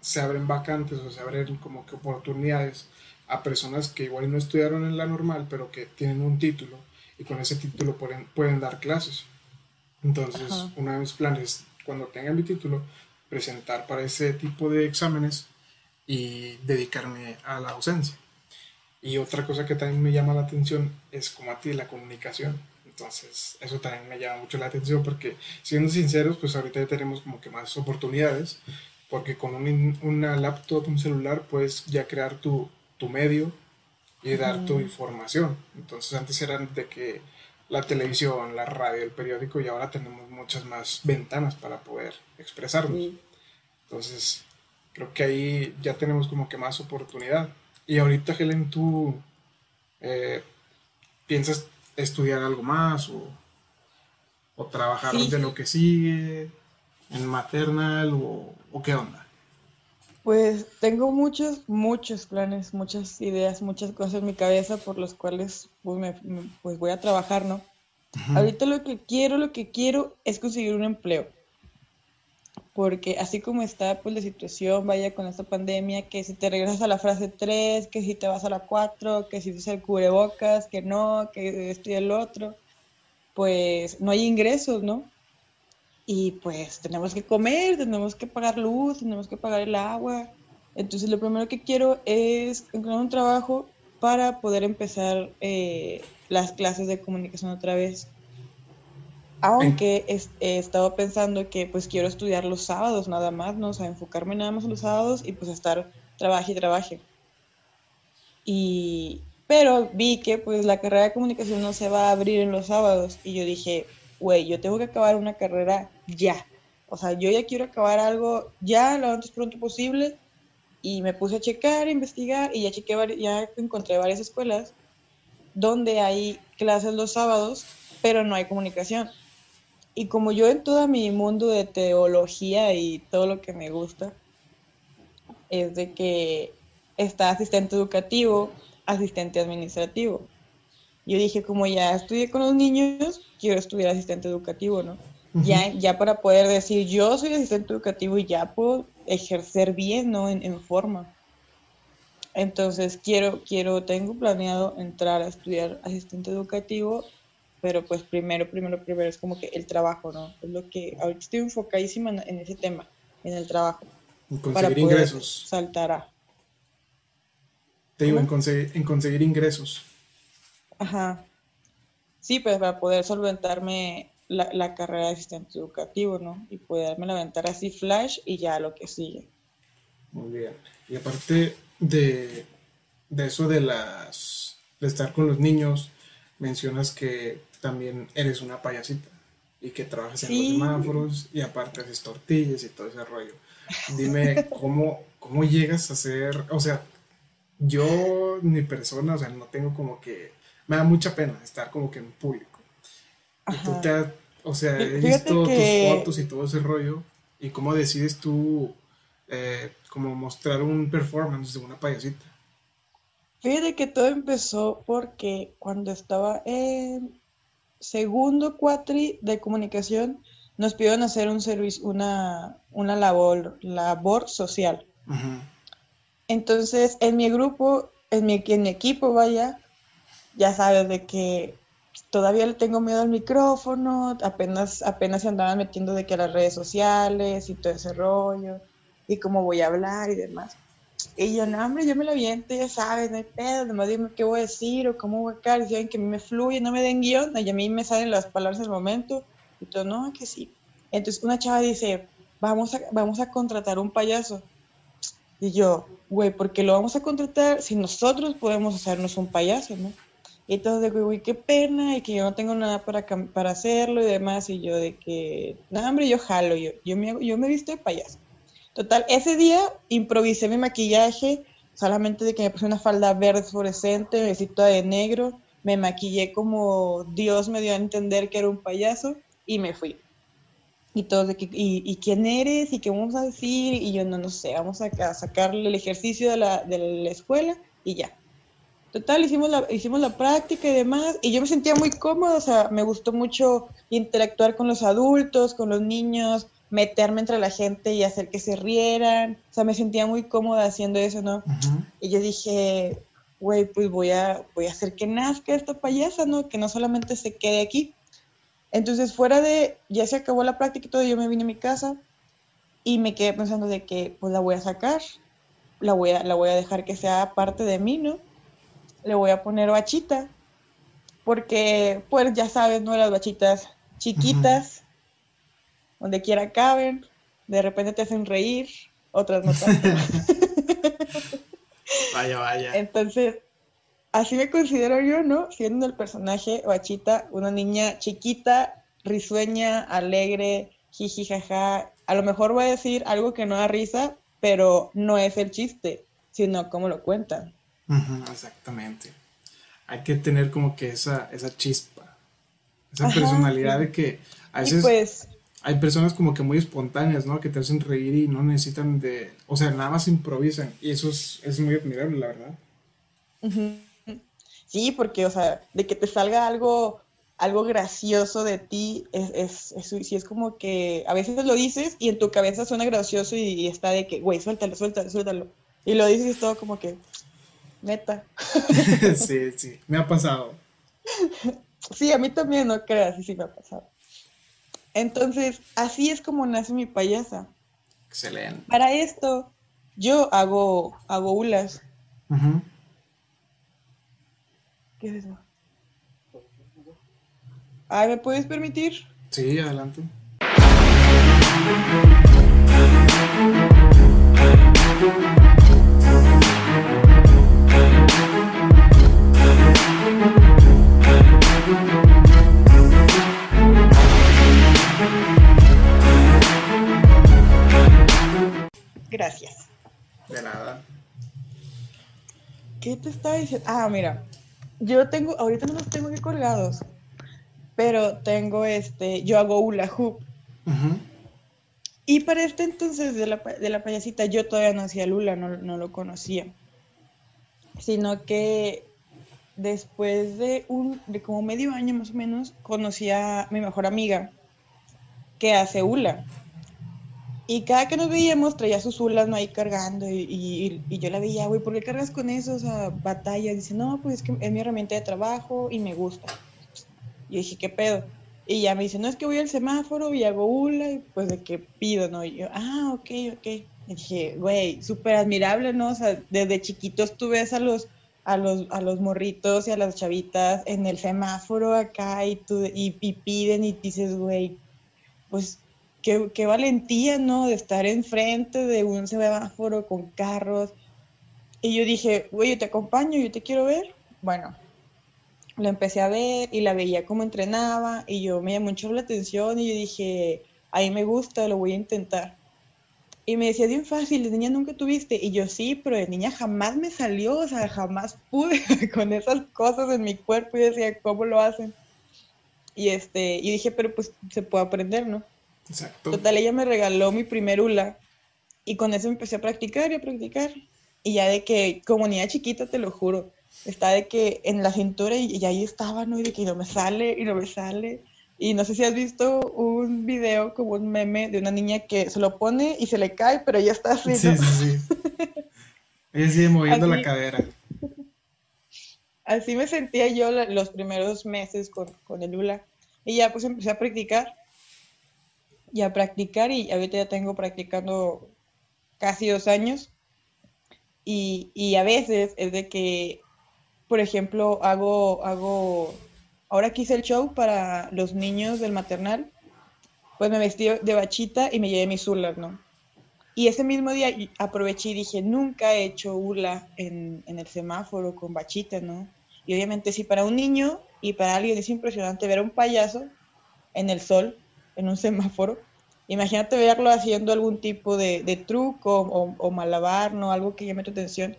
se abren vacantes o se abren como que oportunidades a personas que igual no estudiaron en la normal, pero que tienen un título y con ese título pueden, pueden dar clases. Entonces, uno de mis planes, cuando tenga mi título, presentar para ese tipo de exámenes y dedicarme a la docencia. Y otra cosa que también me llama la atención es como a ti la comunicación. Entonces, eso también me llama mucho la atención porque, siendo sinceros, pues ahorita ya tenemos como que más oportunidades, porque con un, una laptop, un celular, puedes ya crear tu, tu medio y dar tu información. Entonces, antes eran de que la televisión, la radio, el periódico y ahora tenemos muchas más ventanas para poder expresarnos. Entonces, creo que ahí ya tenemos como que más oportunidad. Y ahorita, Helen, tú eh, piensas estudiar algo más o, o trabajar de lo que sigue en maternal o, o qué onda? Pues tengo muchos, muchos planes, muchas ideas, muchas cosas en mi cabeza por las cuales pues, pues voy a trabajar, ¿no? Ahorita lo que quiero, lo que quiero es conseguir un empleo. Porque así como está pues la situación, vaya con esta pandemia, que si te regresas a la frase 3, que si te vas a la 4, que si usas el cubrebocas, que no, que esto y el otro, pues no hay ingresos, ¿no? Y pues tenemos que comer, tenemos que pagar luz, tenemos que pagar el agua. Entonces lo primero que quiero es encontrar un trabajo para poder empezar eh, las clases de comunicación otra vez. Aunque he, estado pensando que pues quiero estudiar los sábados nada más, ¿no? O sea, enfocarme nada más en los sábados y pues estar trabaje y trabaje. Y, pero vi que pues la carrera de comunicación no se va a abrir en los sábados y yo dije, güey, yo tengo que acabar una carrera ya. O sea, yo ya quiero acabar algo ya, lo antes pronto posible, Y me puse a checar, a investigar y ya, chequé, ya encontré varias escuelas donde hay clases los sábados, pero no hay comunicación. Y como yo en todo mi mundo de teología y todo lo que me gusta, es de que está asistente educativo, asistente administrativo. Yo dije, como ya estudié con los niños, quiero estudiar asistente educativo, ¿no? ya, ya para poder decir, yo soy asistente educativo y ya puedo ejercer bien, ¿no? En, forma. Entonces, quiero, quiero, tengo planeado entrar a estudiar asistente educativo, pero pues primero, primero, primero es como que el trabajo, ¿no? Es lo que ahorita estoy enfocadísima en, ese tema, en el trabajo. En conseguir ingresos. Saltará. Te digo, en en conseguir ingresos. Ajá. Sí, pues para poder solventarme la, carrera de asistente educativo, ¿no? Y poderme aventar así flash y ya lo que sigue. Muy bien. Y aparte de, eso de las de estar con los niños, mencionas que también eres una payasita y que trabajas en los semáforos y aparte haces tortillas y todo ese rollo. Dime cómo, cómo llegas a ser, o sea, yo, mi persona, o sea, no tengo como que, me da mucha pena estar como que en público. Y tú te, o sea, he visto tus fotos y todo ese rollo. ¿Y cómo decides tú eh, como mostrar un performance de una payasita? Fíjate que todo empezó porque cuando estaba en segundo cuatri de comunicación, nos pidieron hacer un servicio, una, una labor, labor social. Entonces, en mi grupo, en mi, en mi equipo, vaya, ya sabes de que todavía le tengo miedo al micrófono, apenas, apenas se andaban metiendo de que a las redes sociales y todo ese rollo, y cómo voy a hablar y demás. Y yo, no, hombre, yo me lo aviento, ya sabes, no hay pedo, nomás dime qué voy a decir o cómo voy a caer, y que a mí me fluye, no me den guion, y a mí me salen las palabras al momento, y todo, no, que sí. Entonces una chava dice, vamos a, vamos a contratar un payaso. Y yo, güey, ¿por qué lo vamos a contratar si nosotros podemos hacernos un payaso, no? Y de que, uy, qué pena, y que yo no tengo nada para, para hacerlo y demás. Y yo de que, no, hombre, yo jalo, yo, yo, me, yo me visto de payaso. Total, ese día improvisé mi maquillaje, solamente de que me puse una falda verde fluorescente, me vestí de negro, me maquillé como Dios me dio a entender que era un payaso y me fui. Y todos de que, ¿y, quién eres? ¿Y qué vamos a decir? Y yo no, no sé, vamos a, a sacarle el ejercicio de la, de la escuela y ya. Total, hicimos la, hicimos la práctica y demás, y yo me sentía muy cómoda, o sea, me gustó mucho interactuar con los adultos, con los niños, meterme entre la gente y hacer que se rieran, o sea, me sentía muy cómoda haciendo eso, ¿no? Y yo dije, güey, pues voy a, voy a hacer que nazca esta payasa, ¿no? Que no solamente se quede aquí. Entonces, fuera de, ya se acabó la práctica y todo, yo me vine a mi casa y me quedé pensando de que, pues la voy a sacar, la voy a, la voy a dejar que sea parte de mí, ¿no? Le voy a poner bachita, porque pues ya sabes, ¿no? Las bachitas chiquitas, donde quiera caben, de repente te hacen reír, otras no tanto. vaya, vaya. Entonces, así me considero yo, ¿no? Siendo el personaje bachita, una niña chiquita, risueña, alegre, jiji, jaja. A lo mejor voy a decir algo que no da risa, pero no es el chiste, sino cómo lo cuentan exactamente. Hay que tener como que esa, esa chispa, esa personalidad de que a veces pues hay personas como que muy espontáneas, ¿no? Que te hacen reír y no necesitan de, o sea, nada más improvisan. Y eso es, muy admirable, la verdad. Sí, porque, o sea, de que te salga algo algo gracioso de ti, es, es, es, es como que a veces lo dices y en tu cabeza suena gracioso y, está de que, güey, suéltalo, suéltalo, suéltalo. Y lo dices y es todo como que, neta. sí, sí, me ha pasado. Sí, a mí también, no creas, sí, sí me ha pasado. Entonces, así es como nace mi payasa. Excelente. Para esto, yo hago, hago ulas. ¿Qué es eso? Ay, ¿me puedes permitir? Sí, adelante. Gracias. De nada. ¿Qué te estaba diciendo? Ah, mira, yo tengo, ahorita no los tengo aquí colgados, pero tengo este, yo hago hula hoop. Y para este entonces de la, de la, payasita yo todavía no hacía Lula, no, no lo conocía. Sino que después de un, de como medio año más o menos, conocí a mi mejor amiga que hace hula. Y cada que nos veíamos traía sus hulas ¿no? ahí cargando y, y, yo la veía, güey, ¿por qué cargas con eso? O sea, batalla. Dice, no, pues es que es mi herramienta de trabajo y me gusta. Y dije, ¿qué pedo? Y ya me dice, no, es que voy al semáforo y hago hula y pues de qué pido, ¿no? Y yo, ah, ok, ok. Y dije, güey, súper admirable, ¿no? O sea, desde chiquitos tú ves a los, a los, a los morritos y a las chavitas en el semáforo acá y, tú, y, y piden y dices, güey, pues qué, valentía, ¿no? De estar enfrente de un semáforo con carros. Y yo dije, güey, yo te acompaño, yo te quiero ver. Bueno, lo empecé a ver y la veía cómo entrenaba y yo me llamó mucho la atención y yo dije, ahí me gusta, lo voy a intentar. Y me decía, bien fácil, de niña nunca tuviste. Y yo sí, pero de niña jamás me salió, o sea, jamás pude con esas cosas en mi cuerpo y decía, ¿cómo lo hacen? Y este, y dije, pero pues se puede aprender, ¿no? Exacto. Total, ella me regaló mi primer hula y con eso empecé a practicar y a practicar. Y ya de que, como niña chiquita, te lo juro, está de que en la cintura y, ahí estaba, ¿no? Y de que no me sale y no me sale. Y no sé si has visto un video como un meme de una niña que se lo pone y se le cae, pero ya está así. Sí, sí, sí. Ella sigue moviendo la cadera. Así me sentía yo los primeros meses con, con el hula. Y ya pues empecé a practicar y a practicar y ahorita ya tengo practicando casi dos años y, y, a veces es de que, por ejemplo, hago, hago, ahora que hice el show para los niños del maternal, pues me vestí de bachita y me llevé mis hulas, ¿no? Y ese mismo día aproveché y dije, nunca he hecho hula en, en el semáforo con bachita, ¿no? Y obviamente sí, para un niño y para alguien es impresionante ver a un payaso en el sol en un semáforo. Imagínate verlo haciendo algún tipo de, truco o, malabar, ¿no? Algo que llame tu atención.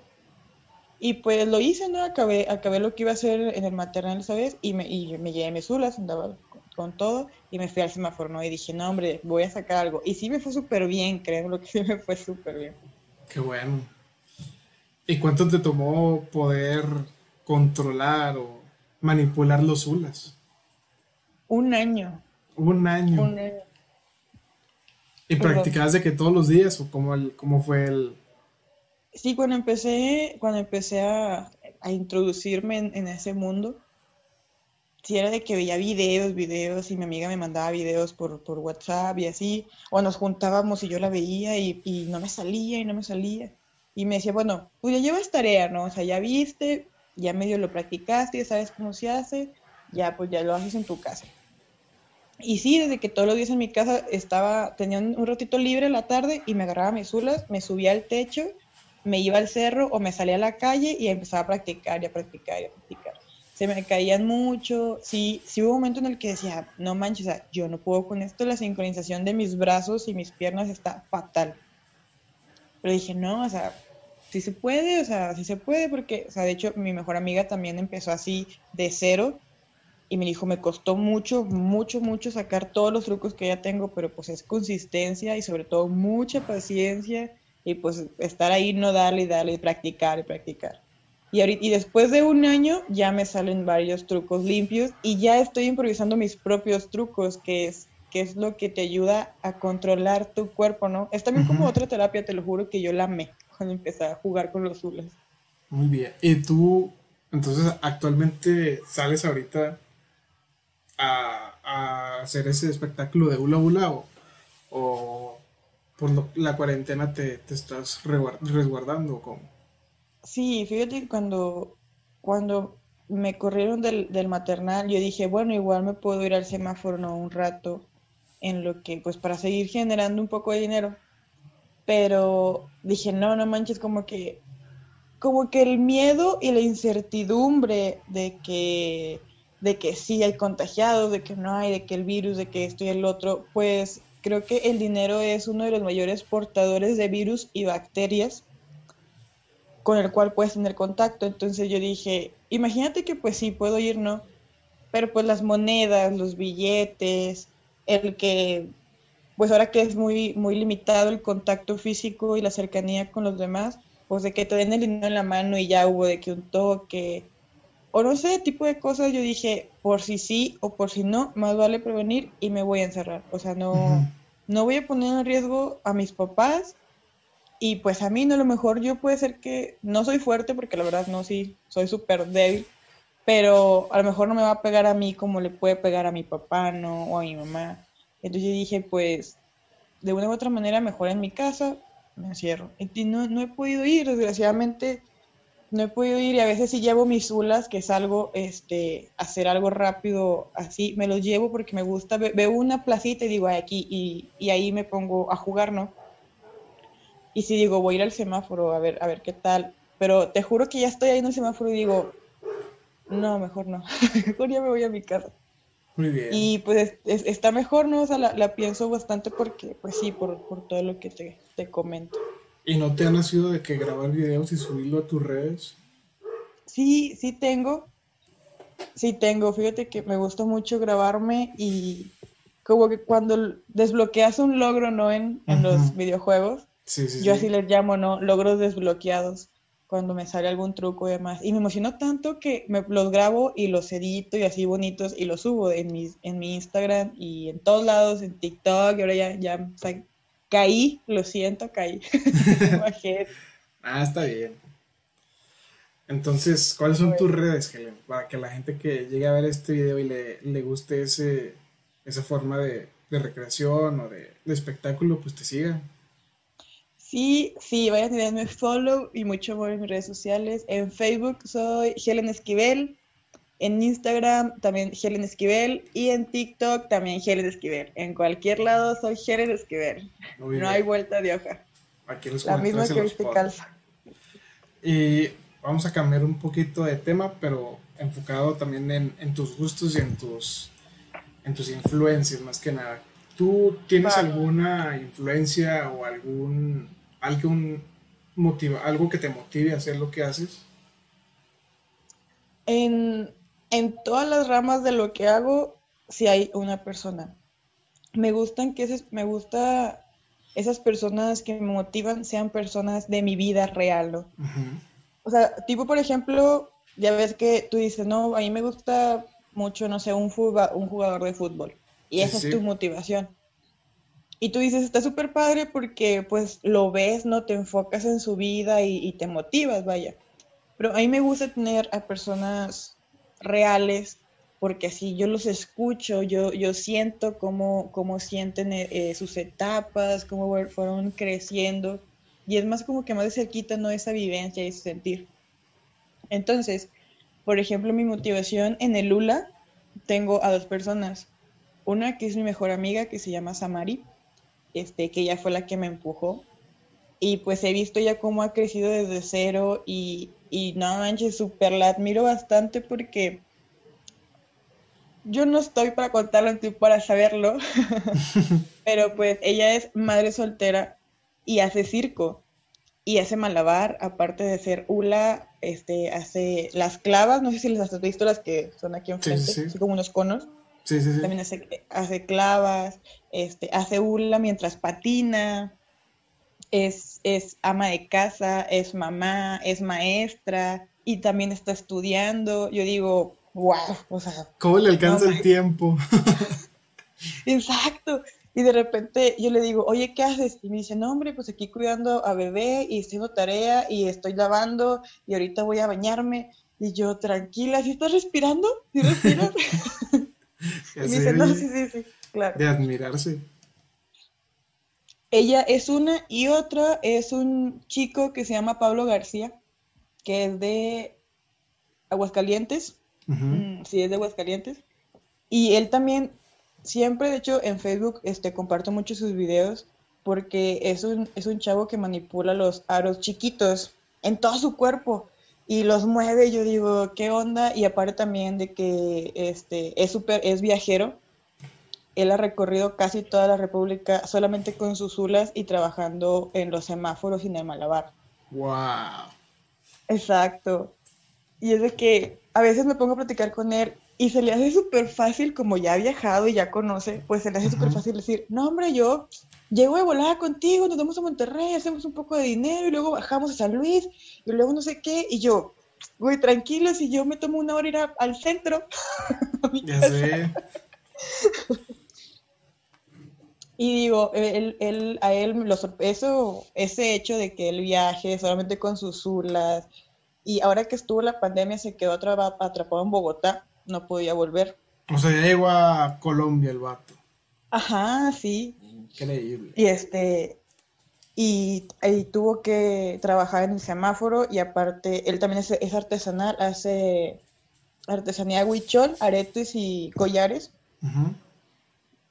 Y pues lo hice, ¿no? Acabé, acabé lo que iba a hacer en el maternal, ¿sabes? Y me, y me llevé mis ulas, andaba con, todo y me fui al semáforo, ¿no? Y dije, no, hombre, voy a sacar algo. Y sí me fue súper bien, créeme, lo que sí me fue súper bien. Qué bueno. ¿Y cuánto te tomó poder controlar o manipular los ulas? Un año. Un año. Un año. ¿Y practicabas de que todos los días o cómo, el, cómo fue el...? Sí, cuando empecé, cuando empecé a, a introducirme en, ese mundo, sí era de que veía videos, videos, y mi amiga me mandaba videos por, por WhatsApp y así, o nos juntábamos y yo la veía y, y, no me salía y no me salía. Y me decía, bueno, pues ya llevas tarea, ¿no? O sea, ya viste, ya medio lo practicaste, ya sabes cómo se hace, ya pues ya lo haces en tu casa. Y sí, desde que todos los días en mi casa estaba, tenía un, ratito libre la tarde y me agarraba mis ulas, me subía al techo, me iba al cerro o me salía a la calle y empezaba a practicar y a practicar y a practicar. Se me caían mucho. Sí, sí hubo un momento en el que decía, no manches, o sea, yo no puedo con esto, la sincronización de mis brazos y mis piernas está fatal. Pero dije, no, o sea, sí se puede, o sea, sí se puede, porque, o sea, de hecho, mi mejor amiga también empezó así de cero y me dijo, me costó mucho, mucho, mucho sacar todos los trucos que ya tengo, pero pues es consistencia y sobre todo mucha paciencia y pues estar ahí, no darle y darle y practicar y practicar. Y, ahorita, y después de un año ya me salen varios trucos limpios y ya estoy improvisando mis propios trucos, que es, que es lo que te ayuda a controlar tu cuerpo, ¿no? Es también como otra terapia, te lo juro, que yo la amé cuando empecé a jugar con los hulas. Muy bien. ¿Y tú, entonces, actualmente sales ahorita a, hacer ese espectáculo de hula hula o, por la cuarentena te, estás resguardando? ¿cómo? Sí, fíjate que cuando, cuando me corrieron del, maternal, yo dije, bueno, igual me puedo ir al semáforo ¿no? un rato en lo que, pues para seguir generando un poco de dinero. Pero dije, no, no manches, como que, como que el miedo y la incertidumbre de que de que sí hay contagiados, de que no hay, de que el virus, de que esto y el otro, pues creo que el dinero es uno de los mayores portadores de virus y bacterias. con el cual puedes tener contacto. Entonces yo dije, imagínate que pues sí, puedo ir, ¿no? Pero pues las monedas, los billetes, el que, pues ahora que es muy, muy limitado el contacto físico y la cercanía con los demás, pues de que te den el dinero en la mano y ya hubo de que un toque, o no sé, tipo de cosas, yo dije, por si sí o por si no, más vale prevenir y me voy a encerrar. O sea, no, no voy a poner en riesgo a mis papás y pues a mí no, a lo mejor yo puede ser que no soy fuerte porque la verdad no, sí, soy súper débil, pero a lo mejor no me va a pegar a mí como le puede pegar a mi papá, ¿no? O a mi mamá. Entonces yo dije, pues, de una u otra manera, mejor en mi casa, me encierro. Y no, no he podido ir, desgraciadamente, no he podido ir y a veces si llevo mis ulas, que es algo, este, hacer algo rápido así, me los llevo porque me gusta, veo una placita y digo, aquí, y, y ahí me pongo a jugar, ¿no? Y si digo, voy a ir al semáforo a ver, a ver qué tal. Pero te juro que ya estoy ahí en el semáforo y digo, no, mejor no. mejor ya me voy a mi casa. Muy bien. Y pues está mejor, ¿no? O sea, la, pienso bastante porque, pues sí, por, por todo lo que te, te, comento. ¿Y no te ha nacido de que grabar videos y subirlo a tus redes? Sí, sí tengo. Sí tengo. Fíjate que me gusta mucho grabarme y como que cuando desbloqueas un logro, ¿no? En, en los videojuegos, yo así les llamo, ¿no? Logros desbloqueados cuando me sale algún truco y demás. Y me emocionó tanto que me los grabo y los edito y así bonitos y los subo en mi, en mi Instagram y en todos lados, en TikTok, y ahora ya, ya caí, lo siento, caí. ah, está bien. Entonces, ¿cuáles son tus redes, Helen? Para que la gente que llegue a ver este video y le, le guste ese, esa forma de, de recreación o de, de espectáculo, pues te siga. Sí, sí, vayan a tenerme follow y mucho amor en mis redes sociales. En Facebook soy Helen Esquivel, en Instagram también Helen Esquivel y en TikTok también Helen Esquivel. En cualquier lado soy Helen Esquivel. no hay vuelta de hoja. Aquí los La misma que viste calza. Y vamos a cambiar un poquito de tema, pero enfocado también en, en tus gustos y en tus, en tus influencias más que nada. ¿Tú tienes alguna influencia o algún algún motiva, algo que te motive a hacer lo que haces? En, todas las ramas de lo que hago, si hay una persona. Me gustan que me gusta esas personas que me motivan sean personas de mi vida real, ¿no? O sea, tipo, por ejemplo, ya ves que tú dices, no, a mí me gusta mucho, no sé, un, un jugador de fútbol. Y esa es tu motivación. Y tú dices, está súper padre porque pues lo ves, ¿no? Te enfocas en su vida y, te motivas, vaya. Pero a mí me gusta tener a personas reales porque así yo los escucho, yo, yo siento cómo, cómo sienten eh, eh, sus etapas, cómo fueron creciendo. Y es más como que más de cerquita, ¿no? Esa vivencia y ese sentir. Entonces, por ejemplo, mi motivación en el Lula, tengo a dos personas. Una que es mi mejor amiga, que se llama Samari, este, que ella fue la que me empujó. Y pues he visto ya cómo ha crecido desde cero y, y no manches, súper la admiro bastante porque yo no estoy para contarlo, estoy para saberlo, pero pues ella es madre soltera y hace circo y hace malabar, aparte de ser hula, este, hace las clavas, no sé si les has visto las que son aquí enfrente, así como unos conos. Sí, sí, sí. También hace, hace clavas, este, hace hula mientras patina, es, es ama de casa, es mamá, es maestra y también está estudiando. Yo digo, wow, o sea. ¿Cómo le alcanza el tiempo? Exacto. Y de repente yo le digo, oye, ¿qué haces? Y me dice, no, hombre, pues aquí cuidando a bebé y haciendo tarea y estoy lavando y ahorita voy a bañarme. Y yo, tranquila, ¿sí estás respirando? ¿Sí respiras? y me dice, no, sí, sí, sí, claro. De admirarse. Ella es una y otra es un chico que se llama Pablo García, que es de Aguascalientes. Mm, sí, es de Aguascalientes. Y él también, siempre, de hecho, en Facebook este, comparto mucho sus videos porque es un, es un chavo que manipula los aros chiquitos en todo su cuerpo y los mueve, yo digo, ¿qué onda? Y aparte también de que este, es, super, es viajero, él ha recorrido casi toda la República solamente con sus ulas y trabajando en los semáforos y en el malabar. ¡Wow! Exacto. Y es de que a veces me pongo a platicar con él y se le hace súper fácil, como ya ha viajado y ya conoce, pues se le hace súper fácil decir, no hombre, yo llego de volada contigo, nos vamos a Monterrey, hacemos un poco de dinero y luego bajamos a San Luis y luego no sé qué. Y yo, güey, tranquilo, si yo me tomo una hora ir al centro. ya sé. Y digo, él, él, a él lo eso, ese hecho de que él viaje solamente con sus zulas, y ahora que estuvo la pandemia se quedó atrapado en Bogotá, no podía volver. O sea, llegó a Colombia el vato. Ajá, sí. Increíble. Y este, y, tuvo que trabajar en el semáforo y aparte, él también es, artesanal, hace artesanía huichol, aretes y collares.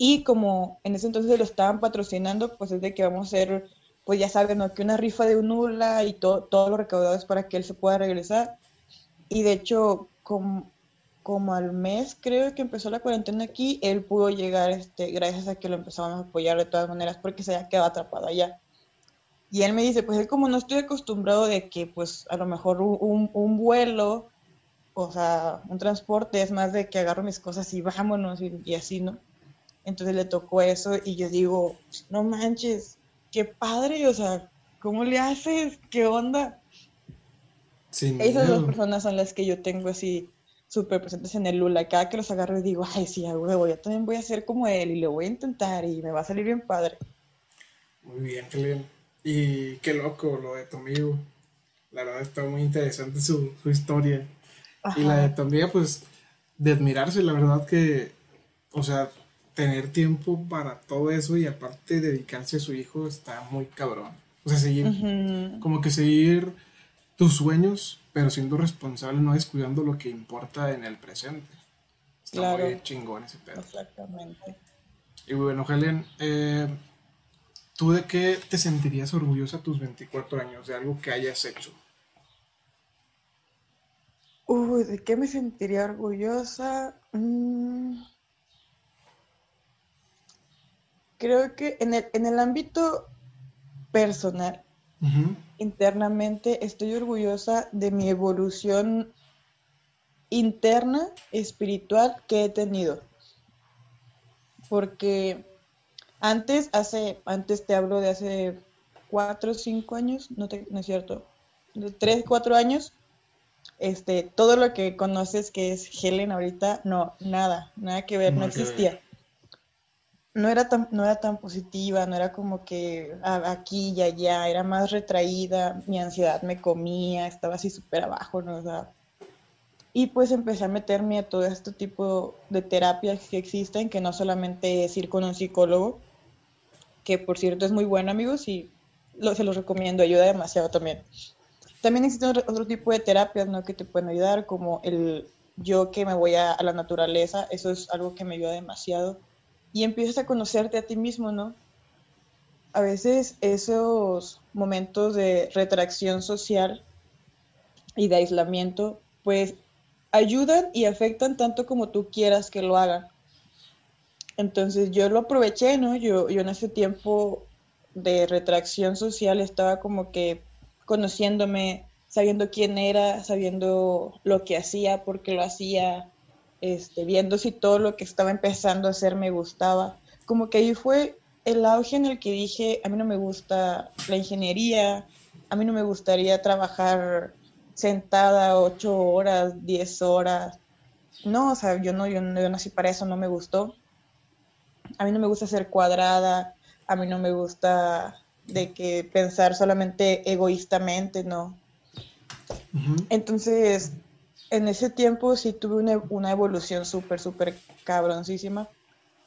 Y como en ese entonces lo estaban patrocinando, pues es de que vamos a hacer, pues ya saben, ¿no? que una rifa de un nula y todo, todo lo recaudado es para que él se pueda regresar. Y de hecho, como, como al mes, creo que empezó la cuarentena aquí, él pudo llegar, este, gracias a que lo empezamos a apoyar de todas maneras, porque se había quedado atrapado allá. Y él me dice, pues es como no estoy acostumbrado de que, pues, a lo mejor un, un vuelo, o sea, un transporte es más de que agarro mis cosas y vámonos y, así, ¿no? Entonces le tocó eso y yo digo, no manches, qué padre, o sea, ¿cómo le haces? ¿Qué onda? Esas dos personas son las que yo tengo así súper presentes en el Lula. Cada que los agarro y digo, ay, sí, a huevo, yo también voy a ser como él y lo voy a intentar y me va a salir bien padre. Muy bien, bien. Y qué loco lo de tu amigo. La verdad está muy interesante su, historia. Y la de tu amiga, pues, de admirarse, la verdad que, o sea, tener tiempo para todo eso y aparte dedicarse a su hijo está muy cabrón. O sea, seguir, como que seguir tus sueños pero siendo responsable, no descuidando lo que importa en el presente. Está muy chingón ese pedo. Exactamente. Y bueno, Helen, eh, ¿tú de qué te sentirías orgullosa a tus 24 años? De algo que hayas hecho. Uy, ¿de qué me sentiría orgullosa? Mm. Creo que en el, en el ámbito personal, internamente estoy orgullosa de mi evolución interna, espiritual que he tenido. Porque antes, hace, antes te hablo de hace cuatro o cinco años, no, no es cierto, de tres, cuatro años, este, todo lo que conoces que es Helen ahorita, no, nada, nada que ver, no, existía no era tan, no era tan positiva, no era como que aquí y allá, era más retraída, mi ansiedad me comía, estaba así súper abajo, ¿no? y pues empecé a meterme a todo este tipo de terapias que existen, que no solamente es ir con un psicólogo, que por cierto es muy bueno, amigos, y se los recomiendo, ayuda demasiado también. También existen otro, tipo de terapias, ¿no? Que te pueden ayudar, como el yo que me voy a la naturaleza, eso es algo que me ayuda demasiado y empiezas a conocerte a ti mismo, ¿no? A veces esos momentos de retracción social y de aislamiento, pues ayudan y afectan tanto como tú quieras que lo hagan. Entonces yo lo aproveché, ¿no? Yo, en ese tiempo de retracción social estaba como que conociéndome, sabiendo quién era, sabiendo lo que hacía, por qué lo hacía, este, viendo si todo lo que estaba empezando a hacer me gustaba. Como que ahí fue el auge en el que dije, a mí no me gusta la ingeniería, a mí no me gustaría trabajar sentada ocho horas, diez horas. No, o sea, yo no, yo no, yo nací para eso, no me gustó. A mí no me gusta ser cuadrada, a mí no me gusta de que pensar solamente egoístamente, no. Entonces, en ese tiempo sí tuve una, evolución súper, súper cabroncísima.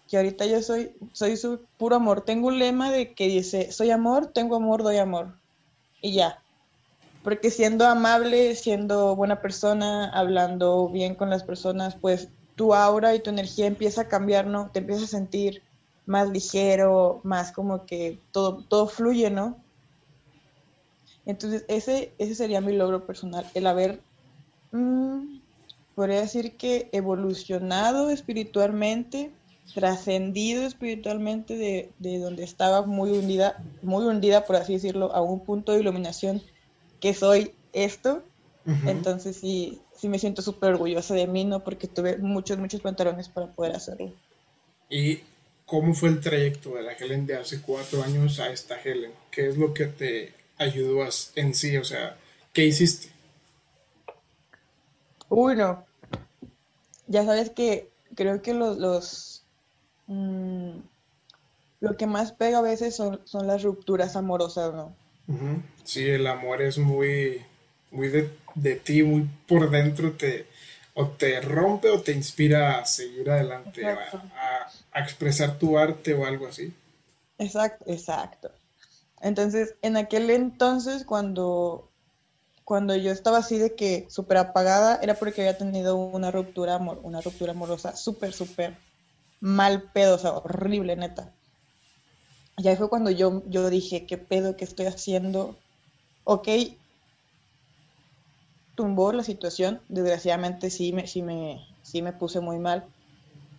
Que ahorita yo soy, soy su puro amor. Tengo un lema de que dice, soy amor, tengo amor, doy amor. Y ya. Porque siendo amable, siendo buena persona, hablando bien con las personas, pues tu aura y tu energía empieza a cambiar, ¿no? Te empiezas a sentir más ligero, más como que todo, todo fluye, ¿no? Entonces, ese, ese sería mi logro personal, el haber Mm, podría decir que evolucionado espiritualmente, trascendido espiritualmente de, de, donde estaba muy hundida, muy hundida, por así decirlo, a un punto de iluminación que soy esto, Entonces sí, sí me siento súper orgullosa de mí, ¿no? Porque tuve muchos, muchos pantalones para poder hacerlo. ¿Y cómo fue el trayecto de la Helen de hace cuatro años a esta Helen? ¿Qué es lo que te ayudó en sí? O sea, ¿qué hiciste? Uy, no. Ya sabes que creo que los, los mm, lo que más pega a veces son, son las rupturas amorosas, ¿no? Sí, el amor es muy, muy de, ti, muy por dentro, te, o te rompe o te inspira a seguir adelante, a, expresar tu arte o algo así. Exacto, exacto. Entonces, en aquel entonces, cuando, cuando yo estaba así de que súper apagada, era porque había tenido una ruptura, amor, una ruptura amorosa súper, súper mal pedo, o sea, horrible, neta ya fue cuando yo, yo dije, ¿qué pedo que estoy haciendo? Ok, tumbó la situación, desgraciadamente sí me, sí me, sí me puse muy mal,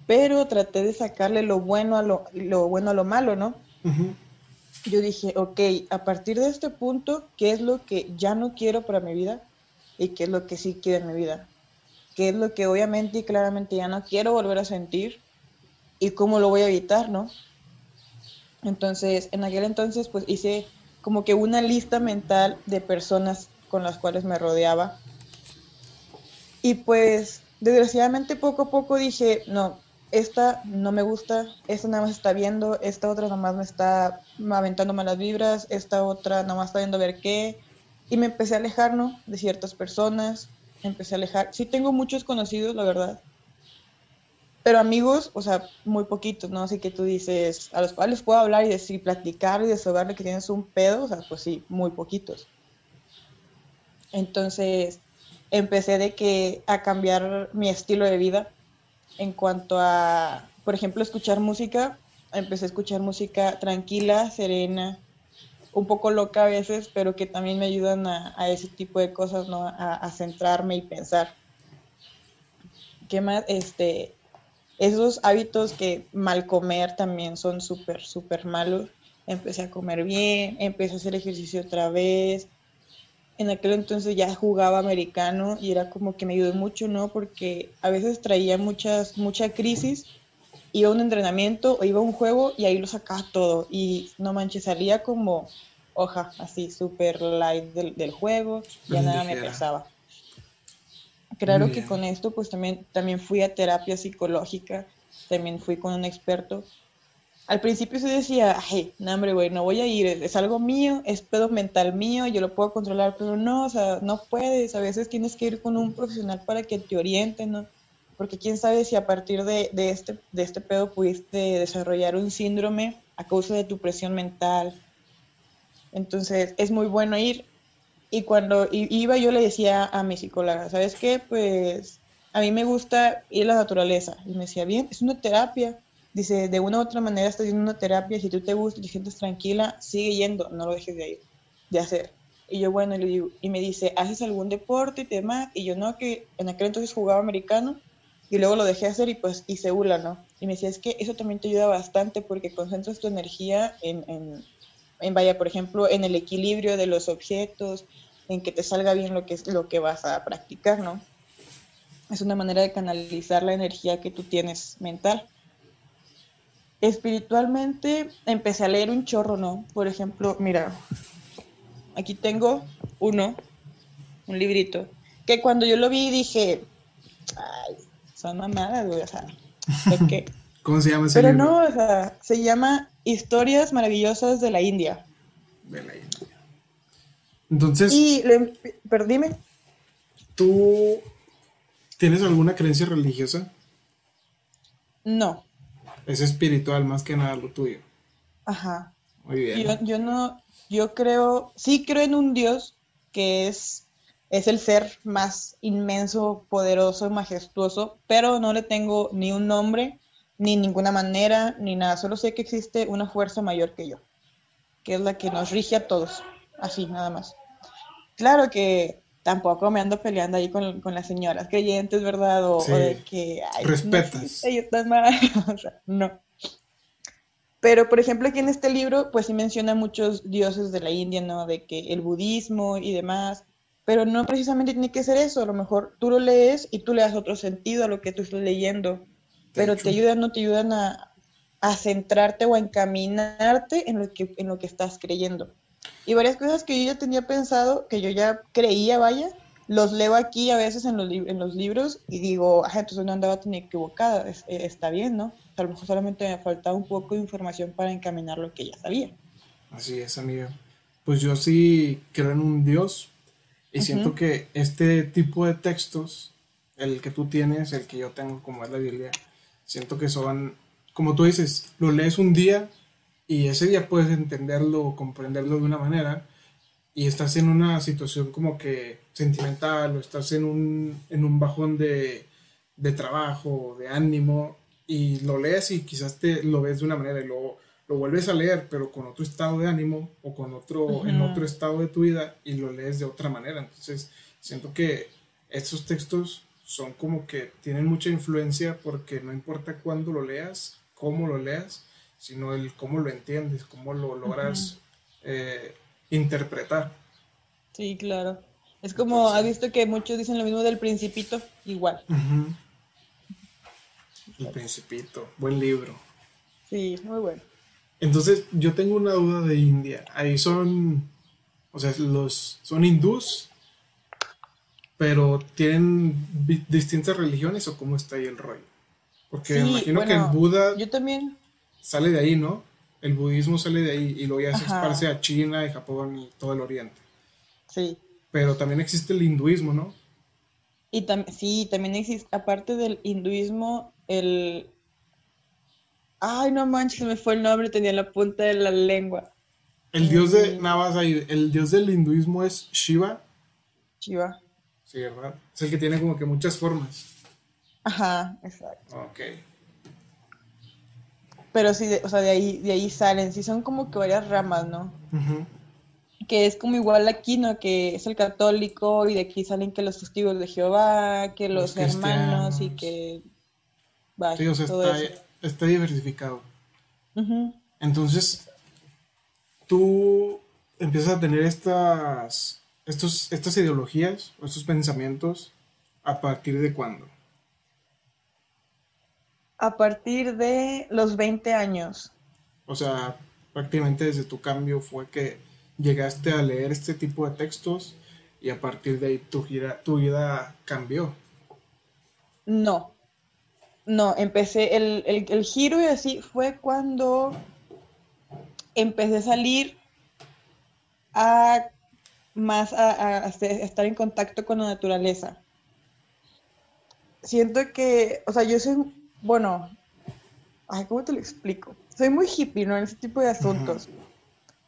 pero traté de sacarle lo bueno a lo, lo bueno a lo malo, ¿no? Yo dije, ok, a partir de este punto, ¿qué es lo que ya no quiero para mi vida? ¿Y qué es lo que sí quiero en mi vida? ¿Qué es lo que obviamente y claramente ya no quiero volver a sentir? ¿Y cómo lo voy a evitar, no? Entonces, en aquel entonces, pues hice como que una lista mental de personas con las cuales me rodeaba. Y pues, desgraciadamente, poco a poco dije, no, esta no me gusta, esta nada más está viendo, esta otra nada más me está aventando malas vibras, esta otra nada más está viendo a ver qué. Y me empecé a alejar, ¿no? De ciertas personas, empecé a alejar. Sí tengo muchos conocidos, la verdad, pero amigos, o sea, muy poquitos, ¿no? Así que tú dices, a los cuales puedo hablar y decir, platicar y desahogarle que tienes un pedo, o sea, pues sí, muy poquitos. Entonces, empecé de que a cambiar mi estilo de vida en cuanto a, por ejemplo, escuchar música. Empecé a escuchar música tranquila, serena, un poco loca a veces, pero que también me ayudan a, ese tipo de cosas, ¿no? A, a, centrarme y pensar. ¿Qué más? Este, esos hábitos que mal comer también son súper, súper malos. Empecé a comer bien, empecé a hacer ejercicio otra vez. En aquel entonces ya jugaba americano y era como que me ayudó mucho, ¿no? Porque a veces traía muchas, mucha crisis. Iba a un entrenamiento o iba a un juego y ahí lo sacaba todo. Y no manches, salía como hoja, así súper light del, del juego, ya nada me pesaba. Claro que con esto pues también, también fui a terapia psicológica, también fui con un experto. Al principio se decía, ay, no hombre, güey, no voy a ir, es, algo mío, es pedo mental mío, yo lo puedo controlar, pero no, o sea, no puedes, a veces tienes que ir con un profesional para que te oriente, ¿no? Porque quién sabe si a partir de, de este, de este pedo pudiste desarrollar un síndrome a causa de tu presión mental. Entonces, es muy bueno ir y cuando iba yo le decía a mi psicóloga, ¿sabes qué? Pues a mí me gusta ir a la naturaleza. Y me decía, bien, es una terapia. Dice, de una u otra manera estás yendo una terapia, si tú te gusta y te sientes tranquila, sigue yendo, no lo dejes de ir, de hacer. Y yo, bueno, y, le digo, y me dice, ¿haces algún deporte y demás? Y yo, no, que en aquel entonces jugaba americano y luego lo dejé hacer y pues hice hula, ¿no? Y me decía, es que eso también te ayuda bastante porque concentras tu energía en, en, en, vaya, por ejemplo, en el equilibrio de los objetos, en que te salga bien lo que es lo que vas a practicar, ¿no? Es una manera de canalizar la energía que tú tienes mental. Espiritualmente empecé a leer un chorro, ¿no? Por ejemplo, mira, aquí tengo uno, un librito, que cuando yo lo vi dije, ay, son mamadas, güey, o sea? ¿Cómo se llama ese Pero no, o sea, se llama Historias Maravillosas de la India. De la India. Entonces. Y, pero dime. ¿Tú tienes alguna creencia religiosa? No. Es espiritual más que nada lo tuyo. Ajá. Muy bien. Yo, no, yo creo, sí creo en un Dios que es, es el ser más inmenso, poderoso, majestuoso, pero no le tengo ni un nombre, ni ninguna manera, ni nada. Solo sé que existe una fuerza mayor que yo, que es la que nos rige a todos así nada más. Claro que tampoco me ando peleando ahí con, las señoras creyentes, ¿verdad? O, de que... Respetas. No, no. Pero, por ejemplo, aquí en este libro, pues sí menciona muchos dioses de la India, ¿no? De que el budismo y demás. pero no precisamente tiene que ser eso, a lo mejor tú lo lees y tú le das otro sentido a lo que tú estás leyendo, pero te ayudan, no te ayudan a, a, centrarte o a encaminarte en lo, que, en lo que estás creyendo. Y varias cosas que yo ya tenía pensado, que yo ya creía, vaya, los leo aquí a veces en los, en los libros y digo, ah, entonces no andaba tan equivocada, eh, está bien, ¿no? A lo mejor solamente me faltaba un poco de información para encaminar lo que ya sabía. Así es, amigo. Pues yo sí creo en un Dios y siento que este tipo de textos, el que tú tienes, el que yo tengo como es la Biblia, siento que son, como tú dices, lo lees un día y ese día puedes entenderlo o comprenderlo de una manera y estás en una situación como que sentimental o estás en un, en un bajón de, de trabajo, de ánimo y lo lees y quizás te lo ves de una manera y luego lo vuelves a leer, pero con otro estado de ánimo o con otro, en otro estado de tu vida y lo lees de otra manera. Entonces, siento que estos textos son como que tienen mucha influencia porque no importa cuándo lo leas, cómo lo leas, sino el cómo lo entiendes, cómo lo logras eh, interpretar. Sí, claro. Es como, ha visto que muchos dicen lo mismo del principito? Igual. El principito, buen libro. Sí, muy bueno. Entonces, yo tengo una duda de India. Ahí son, o sea, los son hindús, pero tienen distintas religiones o cómo está ahí el rollo. Porque me imagino que el Buda yo también sale de ahí, ¿no? El budismo sale de ahí y luego ya se esparce a China y Japón y todo el Oriente. Sí. Pero también existe el hinduismo, ¿no? Y también sí, también existe, aparte del hinduismo, el Ay, no manches, me fue el nombre, tenía la punta de la lengua. El dios de Navas, el dios del hinduismo es Shiva. Shiva. Sí, ¿verdad? Es el que tiene como que muchas formas. Ajá, exacto. Ok. Pero sí, o sea, de ahí, de ahí salen, sí son como que varias ramas, ¿no? Que es como igual aquí, ¿no? Que es el católico y de aquí salen que los testigos de Jehová, que los, hermanos y que... Vaya, sí, o sea, está, está diversificado. Entonces, tú empiezas a tener estas, estos, estas ideologías estos pensamientos a partir de cuándo? A partir de los 20 años. O sea, prácticamente desde tu cambio fue que llegaste a leer este tipo de textos y a partir de ahí tu, tu vida cambió. No, no, empecé, el, el, giro y así fue cuando empecé a salir a más a, estar en contacto con la naturaleza. Siento que, o sea, yo soy, bueno, ay, ¿cómo te lo explico? Soy muy hippie, ¿no? En ese tipo de asuntos.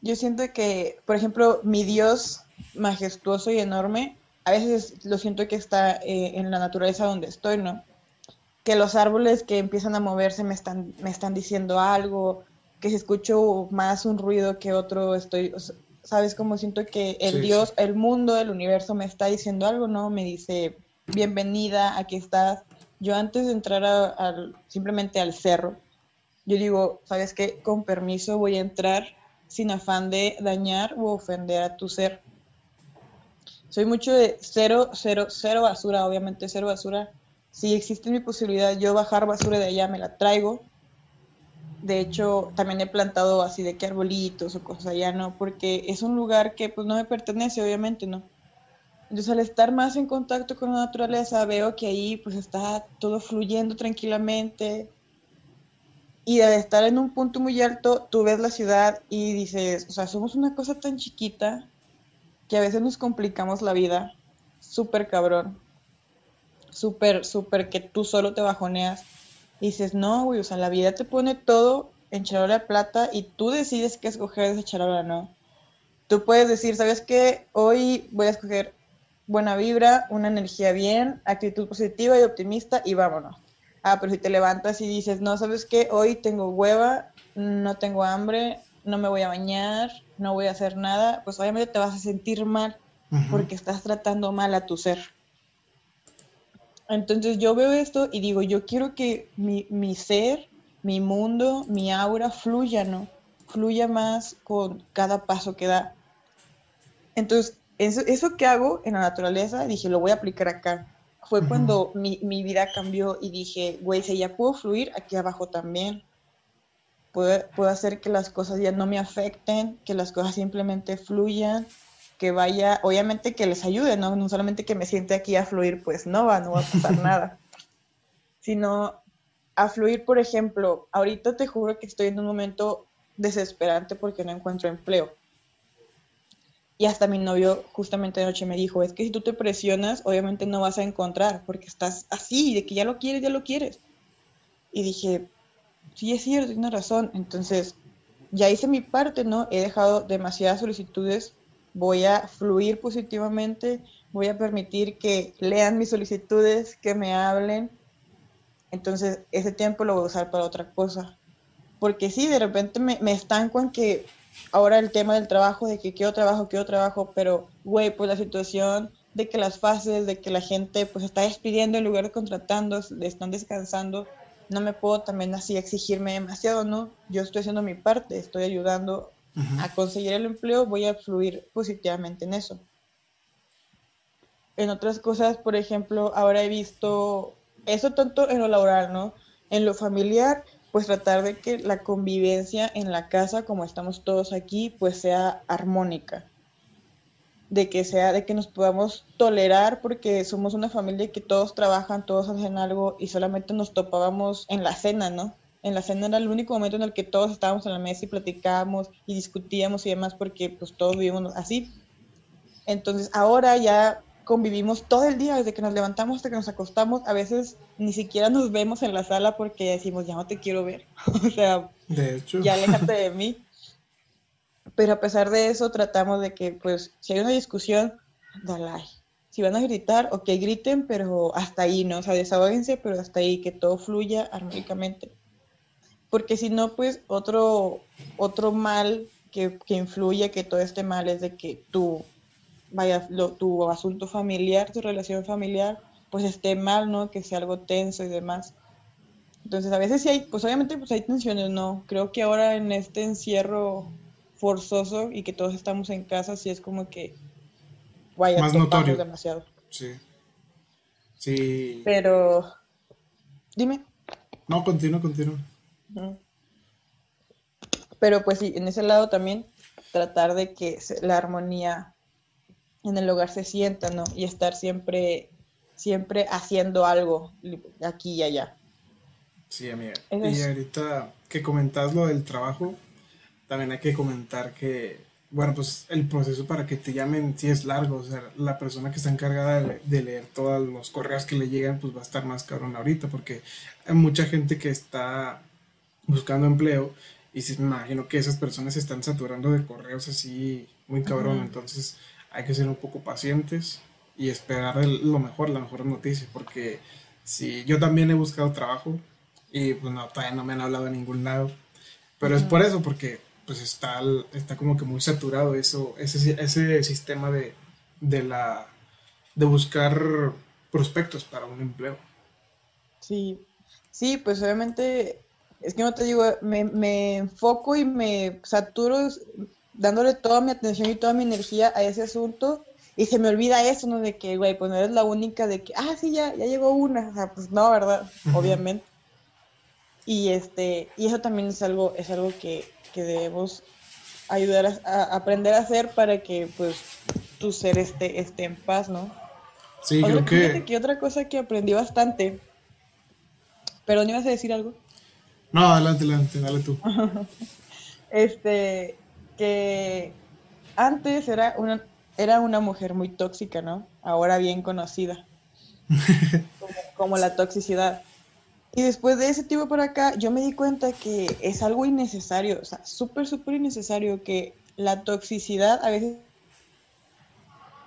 Yo siento que, por ejemplo, mi Dios majestuoso y enorme, a veces lo siento que está eh, en la naturaleza donde estoy, ¿no? que los árboles que empiezan a moverse me están, me están diciendo algo, que si escucho más un ruido que otro, estoy, ¿sabes? Como siento que el Dios, el mundo, el universo me está diciendo algo, ¿no? Me dice, bienvenida, aquí estás. Yo antes de entrar al, simplemente al cerro, yo digo, ¿sabes qué? Con permiso voy a entrar sin afán de dañar o ofender a tu ser. Soy mucho de cero, cero, cero basura, obviamente cero basura si existe mi posibilidad yo bajar basura de allá, me la traigo. De hecho, también he plantado así de que arbolitos o cosas allá, ¿no? Porque es un lugar que pues no me pertenece, obviamente, ¿no? Entonces al estar más en contacto con la naturaleza, veo que ahí pues está todo fluyendo tranquilamente. Y de estar en un punto muy alto, tú ves la ciudad y dices, o sea, somos una cosa tan chiquita que a veces nos complicamos la vida. Súper cabrón súper, súper que tú solo te bajoneas. Y dices, no, güey, o sea, la vida te pone todo en charola de plata y tú decides qué escoger de esa charola, ¿no? Tú puedes decir, ¿sabes qué? Hoy voy a escoger buena vibra, una energía bien, actitud positiva y optimista y vámonos. Ah, pero si te levantas y dices, no, ¿sabes qué? Hoy tengo hueva, no tengo hambre, no me voy a bañar, no voy a hacer nada, pues obviamente te vas a sentir mal porque estás tratando mal a tu ser. Entonces yo veo esto y digo, yo quiero que mi, mi ser, mi mundo, mi aura fluya, ¿no? Fluya más con cada paso que da. Entonces, eso, eso que hago en la naturaleza, dije, lo voy a aplicar acá. Fue cuando mi, mi, vida cambió y dije, güey, si ya puedo fluir, aquí abajo también. Puedo, puedo hacer que las cosas ya no me afecten, que las cosas simplemente fluyan, que vaya, obviamente que les ayude, ¿no? No solamente que me siente aquí a fluir, pues no va, no va a pasar nada. Sino a fluir, por ejemplo, ahorita te juro que estoy en un momento desesperante porque no encuentro empleo. Y hasta mi novio justamente anoche me dijo, es que si tú te presionas, obviamente no vas a encontrar, porque estás así, de que ya lo quieres, ya lo quieres. Y dije, sí es cierto, tiene razón. Entonces, ya hice mi parte, ¿no? He dejado demasiadas solicitudes, voy a fluir positivamente, voy a permitir que lean mis solicitudes, que me hablen. Entonces, ese tiempo lo voy a usar para otra cosa. Porque sí, de repente me, me estanco en que ahora el tema del trabajo, de que quiero trabajo, quiero trabajo, pero, güey, pues la situación de que las fases, de que la gente pues está despidiendo en lugar de contratando, están descansando, no me puedo también así exigirme demasiado, ¿no? Yo estoy haciendo mi parte, estoy ayudando a conseguir el empleo, voy a fluir positivamente en eso. En otras cosas, por ejemplo, ahora he visto eso tanto en lo laboral, ¿no? En lo familiar, pues tratar de que la convivencia en la casa, como estamos todos aquí, pues sea armónica. De que sea, de que nos podamos tolerar porque somos una familia que todos trabajan, todos hacen algo y solamente nos topábamos en la cena, ¿no? En la cena era el único momento en el que todos estábamos en la mesa y platicábamos y discutíamos y demás porque pues todos vivimos así. Entonces ahora ya convivimos todo el día, desde que nos levantamos hasta que nos acostamos. A veces ni siquiera nos vemos en la sala porque decimos, ya no te quiero ver. o sea, ya aléjate de mí. Pero a pesar de eso, tratamos de que, pues, si hay una discusión, dale. Si van a gritar, ok, griten, pero hasta ahí, ¿no? O sea, desahóguense, pero hasta ahí, que todo fluya armónicamente. Porque si no, pues, otro, otro mal que, que influye que todo este mal es de que tú vaya, tu asunto familiar, tu relación familiar, pues esté mal, ¿no? Que sea algo tenso y demás. Entonces, a veces sí hay, pues obviamente pues hay tensiones, ¿no? Creo que ahora en este encierro forzoso y que todos estamos en casa, sí es como que, vaya, más notorio. demasiado. Sí. Sí. Pero, dime. No, continúa, continúa. Pero pues sí, en ese lado también tratar de que la armonía en el hogar se sienta, ¿no? Y estar siempre, siempre haciendo algo aquí y allá. Sí, amiga. Y ahorita que comentas lo del trabajo, también hay que comentar que, bueno, pues el proceso para que te llamen sí es largo, o sea, la persona que está encargada de, leer todos los correos que le llegan, pues va a estar más cabrón ahorita, porque hay mucha gente que está buscando empleo y me imagino que esas personas se están saturando de correos así muy cabrón, entonces hay que ser un poco pacientes y esperar lo mejor, la mejor noticia, porque si yo también he buscado trabajo y pues no, todavía no me han hablado de ningún lado, pero es por eso, porque pues está, está como que muy saturado eso, ese, ese sistema de, de, la, de buscar prospectos para un empleo. Sí, sí, pues obviamente, es que no te digo, me, me enfoco y me saturo dándole toda mi atención y toda mi energía a ese asunto y se me olvida eso, ¿no? De que, güey, pues no eres la única de que, ah, sí, ya, ya llegó una. O sea, pues no, ¿verdad? Obviamente. Y este, y eso también es algo, es algo que, que debemos ayudar a, aprender a hacer para que, pues, tu ser esté, esté en paz, ¿no? Sí, creo que... que otra cosa que aprendí bastante, pero ¿no ibas a decir algo? No, adelante, adelante, dale tú. este, que antes era una, era una mujer muy tóxica, ¿no? Ahora bien conocida. como, la toxicidad. Y después de ese tiempo por acá, yo me di cuenta que es algo innecesario, o sea, súper, súper innecesario que la toxicidad a veces es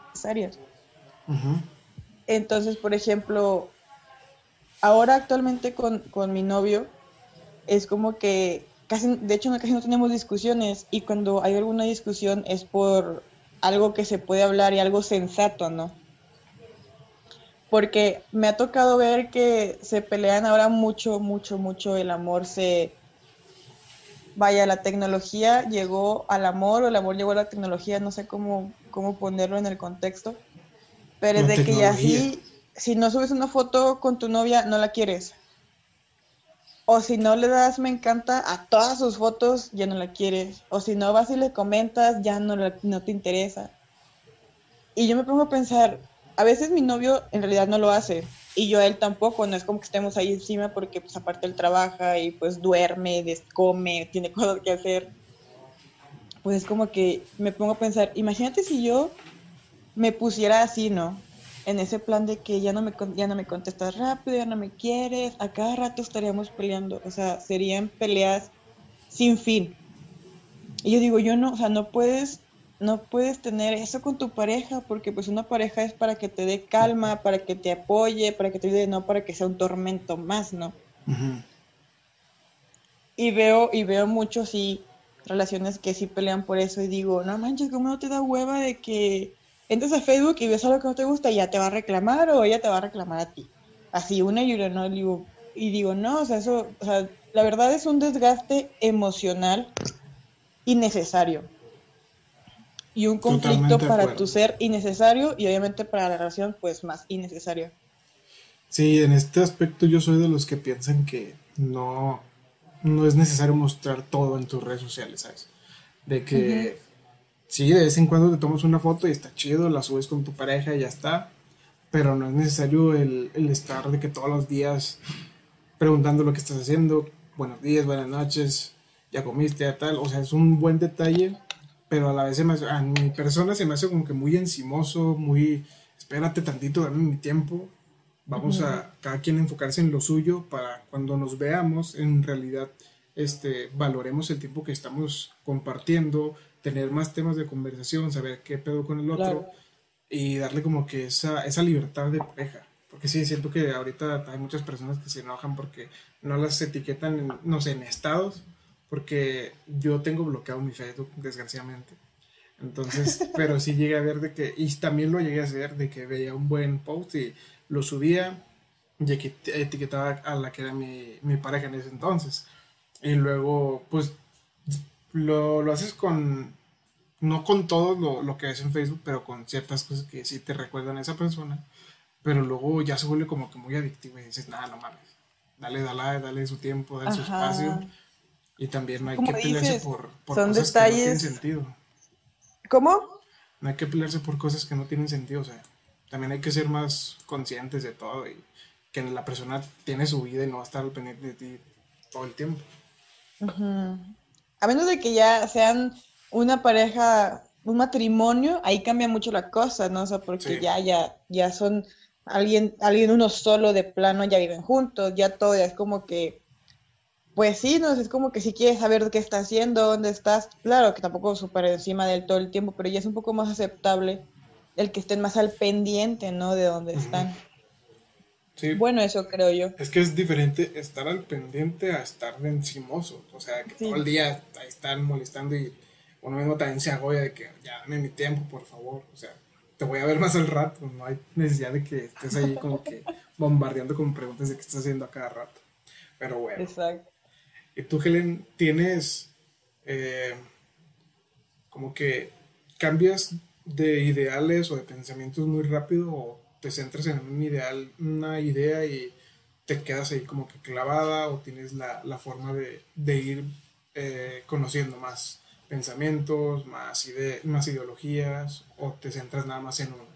necesaria. Entonces, por ejemplo, ahora actualmente con, con mi novio, es como que de hecho casi no tenemos discusiones y cuando hay alguna discusión es por algo que se puede hablar y algo sensato, ¿no? Porque me ha tocado ver que se pelean ahora mucho, mucho, mucho, el amor se, vaya, la tecnología llegó al amor o el amor llegó a la tecnología, no sé cómo, cómo ponerlo en el contexto, pero es de que ya sí, si no subes una foto con tu novia, no la quieres. O si no le das me encanta a todas sus fotos, ya no la quieres. O si no vas y le comentas, ya no, no te interesa. Y yo me pongo a pensar, a veces mi novio en realidad no lo hace y yo a él tampoco, no es como que estemos ahí encima porque pues aparte él trabaja y pues duerme, come, tiene cosas que hacer. Pues es como que me pongo a pensar, imagínate si yo me pusiera así, ¿no? En ese plan de que ya no me ya no me contestas rápido, ya no me quieres, a cada rato estaríamos peleando, o sea, serían peleas sin fin. Y yo digo, yo no, o sea, no puedes no puedes tener eso con tu pareja, porque pues una pareja es para que te dé calma, para que te apoye, para que te ayude, no para que sea un tormento más, ¿no? Y veo, y veo muchos sí relaciones que sí pelean por eso y digo, no manches, ¿cómo no te da hueva de que entres a Facebook y ves algo que no te gusta y ya te va a reclamar o ella te va a reclamar a ti? Así, una y una, ¿no? Digo, y digo, no, o sea, eso, o sea, la verdad es un desgaste emocional innecesario y un conflicto para tu ser innecesario y obviamente para la relación pues más innecesario. Sí, en este aspecto yo soy de los que piensan que no, no es necesario mostrar todo en tus redes sociales, ¿sabes? De que sí, de vez en cuando te tomas una foto y está chido, la subes con tu pareja y ya está, pero no es necesario el, el estar de que todos los días preguntando lo que estás haciendo, buenos días, buenas noches, ya comiste, ya tal, o sea, es un buen detalle pero a la vez a mi persona se me hace como que muy encimoso, muy, espérate tantito, dame mi tiempo, vamos a cada quien enfocarse en lo suyo para cuando nos veamos, en realidad este, valoremos el tiempo que estamos compartiendo, tener más temas de conversación, saber qué pedo con el otro y darle como que esa, esa libertad de pareja. Porque sí, siento que ahorita hay muchas personas que se enojan porque no las etiquetan, no sé, en estados porque yo tengo bloqueado mi Facebook, desgraciadamente. Entonces, pero sí llegué a ver de que, y también lo llegué a hacer, de que veía un buen post y lo subía y etiquetaba a la que era mi, mi pareja en ese entonces. Y luego, pues, lo, lo haces con, no con todo lo, lo, que ves en Facebook, pero con ciertas cosas que sí te recuerdan a esa persona. Pero luego ya se vuelve como que muy adictivo y dices, nada, no mames. Dale, dale, dale su tiempo, dale su espacio y también no hay que pelearse por, cosas que no tienen sentido. ¿Cómo? No hay que pelearse por cosas que no tienen sentido. O sea, también hay que ser más conscientes de todo y que la persona tiene su vida y no va a estar al pendiente de ti todo el tiempo. A menos de que ya sean una pareja, un matrimonio, ahí cambia mucho la cosa, ¿no? O sea, porque ya, ya, ya son alguien, alguien uno solo de plano, ya viven juntos, ya todo, ya es como que pues sí, no es como que si quieres saber qué está haciendo, dónde estás, claro que tampoco súper encima de él todo el tiempo, pero ya es un poco más aceptable el que estén más al pendiente, ¿no? De dónde están. Sí. Bueno, eso creo yo. Es que es diferente estar al pendiente a estar de encimoso, o sea, que todo el día ahí están molestando y uno mismo también se agobia de que ya dame mi tiempo, por favor, o sea, te voy a ver más al rato, no hay necesidad de que estés ahí como que bombardeando con preguntas de qué estás haciendo a cada rato. Pero bueno. Exacto. Y tú, Helen, tienes eh, como que cambias de ideales o de pensamientos muy rápido o te centras en un ideal, una idea y te quedas ahí como que clavada o tienes la, forma de, ir eh, conociendo más pensamientos, más, más ideologías o te centras nada más en uno.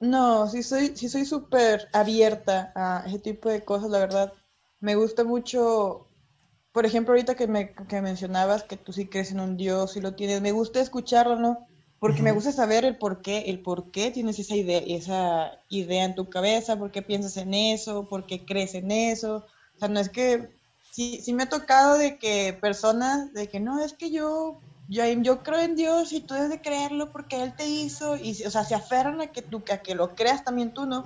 No, sí soy sí soy súper abierta a ese tipo de cosas, la verdad. Me gusta mucho por ejemplo, ahorita que, me, que mencionabas que tú sí crees en un Dios y lo tienes, me gusta escucharlo, ¿no? Porque me gusta saber el por qué, el por qué tienes esa idea, esa idea en tu cabeza, por qué piensas en eso, por qué crees en eso. O sea, no es que, sí, sí me ha tocado de que personas, de que no, es que yo, yo, yo creo en Dios y tú debes de creerlo porque Él te hizo, y, o sea, se aferran a que tú, a que lo creas también tú, ¿no?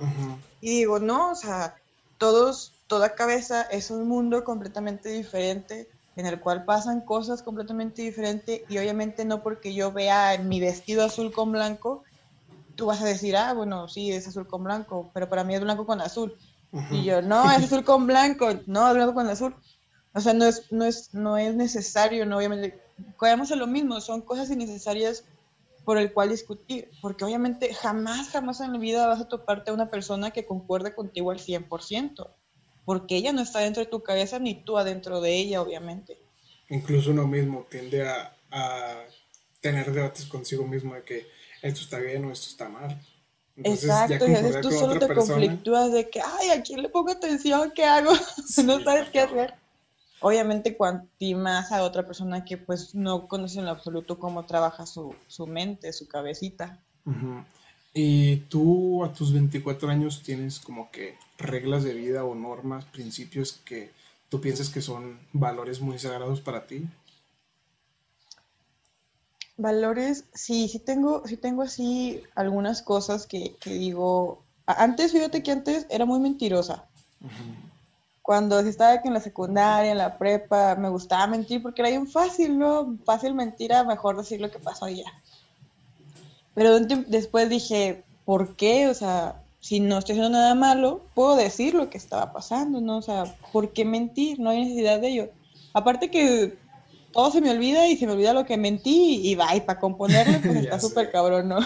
Y digo, no, o sea, todos toda cabeza es un mundo completamente diferente en el cual pasan cosas completamente diferentes y obviamente no porque yo vea mi vestido azul con blanco, tú vas a decir, ah, bueno, sí, es azul con blanco, pero para mí es blanco con azul. Y yo, no, es azul con blanco, no, es blanco con azul. O sea, no es, no es, no es necesario, no obviamente, caemos a lo mismo, son cosas innecesarias por el cual discutir, porque obviamente jamás, jamás en la vida vas a toparte a una persona que concuerde contigo al 100%, porque ella no está dentro de tu cabeza ni tú adentro de ella, obviamente. Incluso uno mismo tiende a, a tener debates consigo mismo de que esto está bien o esto está mal. Exacto, y tú solo te conflictúas de que, ay, ¿a quién le pongo atención? ¿Qué hago? no sabes qué hacer. Obviamente, cuanti más a otra persona que pues no conoce en lo absoluto cómo trabaja su, mente, su cabecita. Y tú a tus 24 años tienes como que reglas de vida o normas, principios que tú piensas que son valores muy sagrados para ti. Valores, sí, sí tengo, sí tengo así algunas cosas que, digo. Antes, fíjate que antes era muy mentirosa. Cuando estaba en la secundaria, en la prepa, me gustaba mentir porque era bien fácil, ¿no? Fácil mentira, mejor decir lo que pasó ya. Pero después dije, ¿por qué? O sea, si no estoy haciendo nada malo, puedo decir lo que estaba pasando, ¿no? O sea, ¿por qué mentir? No hay necesidad de ello. Aparte que todo se me olvida y se me olvida lo que mentí y va, y para componerlo pues está súper cabrón, ¿no?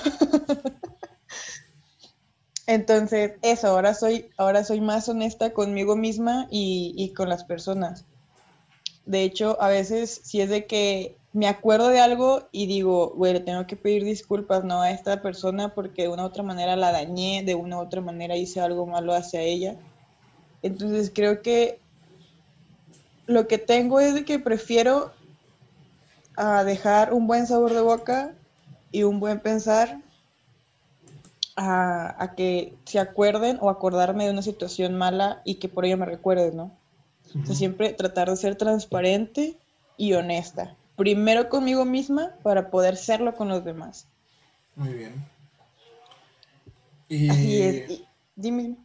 Entonces, eso, ahora soy, ahora soy más honesta conmigo misma y, y, con las personas. De hecho, a veces si es de que me acuerdo de algo y digo, güey, le tengo que pedir disculpas, ¿no? A esta persona porque de una u otra manera la dañé, de una u otra manera hice algo malo hacia ella. Entonces creo que lo que tengo es de que prefiero a dejar un buen sabor de boca y un buen pensar a, que se acuerden o acordarme de una situación mala y que por ello me recuerden, ¿no? O sea, siempre tratar de ser transparente y honesta. Primero conmigo misma para poder serlo con los demás. Muy bien. Y... Así es. dime.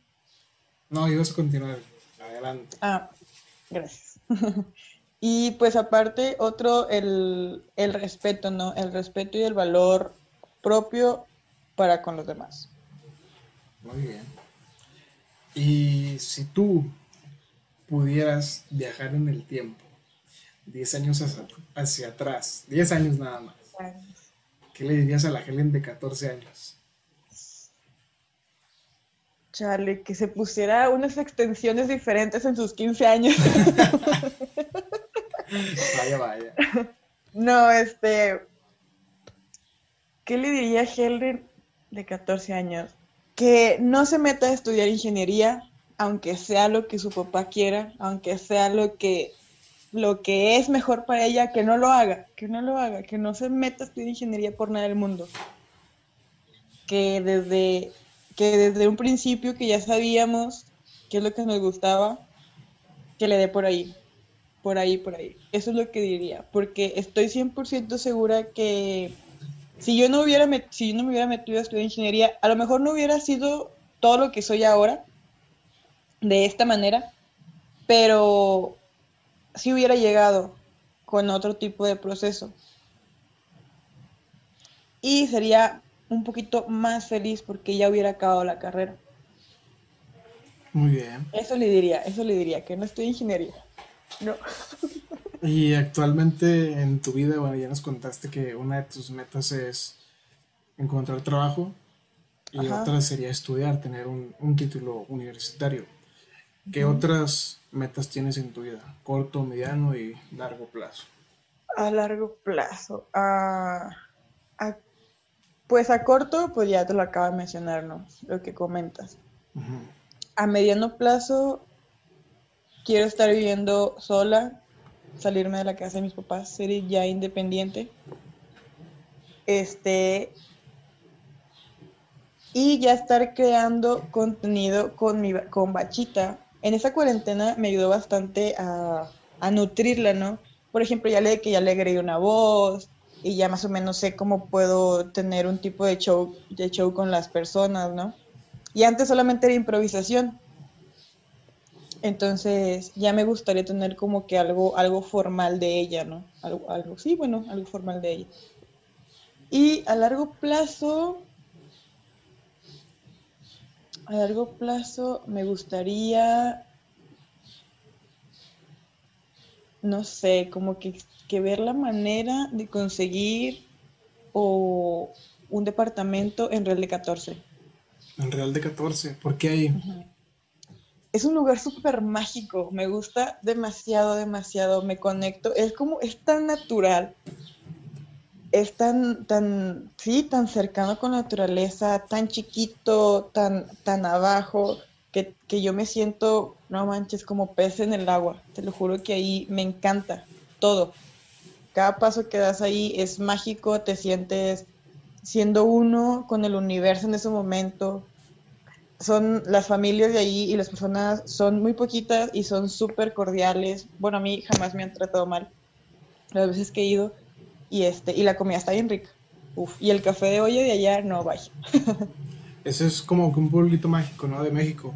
No, ibas a continuar. Adelante. Ah, gracias. Y pues aparte, otro, el, respeto, ¿no? El respeto y el valor propio para con los demás. Muy bien. Y si tú pudieras viajar en el tiempo, 10 años hacia, atrás, 10 años nada más, ¿qué le dirías a la Helen de 14 años? Charlie, que se pusiera unas extensiones diferentes en sus 15 años. Vaya, vaya. No, este. ¿Qué le diría a Helen de 14 años? Que no se meta a estudiar ingeniería, aunque sea lo que su papá quiera, aunque sea lo que lo que es mejor para ella, que no lo haga, que no lo haga, que no se meta a estudiar ingeniería por nada del mundo. Que desde, que desde un principio que ya sabíamos qué es lo que nos gustaba, que le dé por ahí por ahí, por ahí. Eso es lo que diría, porque estoy 100% segura que si yo no hubiera si yo no me hubiera metido a estudiar ingeniería, a lo mejor no hubiera sido todo lo que soy ahora de esta manera, pero sí hubiera llegado con otro tipo de proceso. Y sería un poquito más feliz porque ya hubiera acabado la carrera. Muy bien. Eso le diría, eso le diría, que no estoy ingeniería. No. Y actualmente en tu vida, bueno, ya nos contaste que una de tus metas es encontrar trabajo y otra sería estudiar, tener un, título universitario. ¿Qué otras metas tienes en tu vida? Corto, mediano y largo plazo. A largo plazo. pues a corto, pues ya te lo acabo de mencionar, ¿no? Lo que comentas. A mediano plazo, quiero estar viviendo sola, salirme de la casa de mis papás, ser ya independiente. Este. Y ya estar creando contenido con, mi, con Bachita. En esa cuarentena me ayudó bastante a, a nutrirla, ¿no? Por ejemplo, ya le que ya le agregué una voz y ya más o menos sé cómo puedo tener un tipo de show, de show con las personas, ¿no? Y antes solamente era improvisación. Entonces ya me gustaría tener como que algo, algo formal de ella, ¿no? Algo, algo, sí, bueno, algo formal de ella. Y a largo plazo, a largo plazo me gustaría no sé, como que, que ver la manera de conseguir o un departamento en Real de 14. En Real de 14, ¿por qué ahí? Es un lugar súper mágico, me gusta demasiado, demasiado, me conecto, es como, es tan natural, es tan, tan, sí, tan cercano con la naturaleza, tan chiquito, tan, tan abajo, que, que yo me siento, no manches, como pez en el agua, te lo juro que ahí me encanta todo. Cada paso que das ahí es mágico, te sientes siendo uno con el universo en ese momento. Son las familias de ahí y las personas son muy poquitas y son súper cordiales. Bueno, a mí jamás me han tratado mal las veces que he ido y este y la comida está bien rica. Uf, y el café de olla de allá no vaya. Eso es como que un pueblito mágico, ¿no? De México.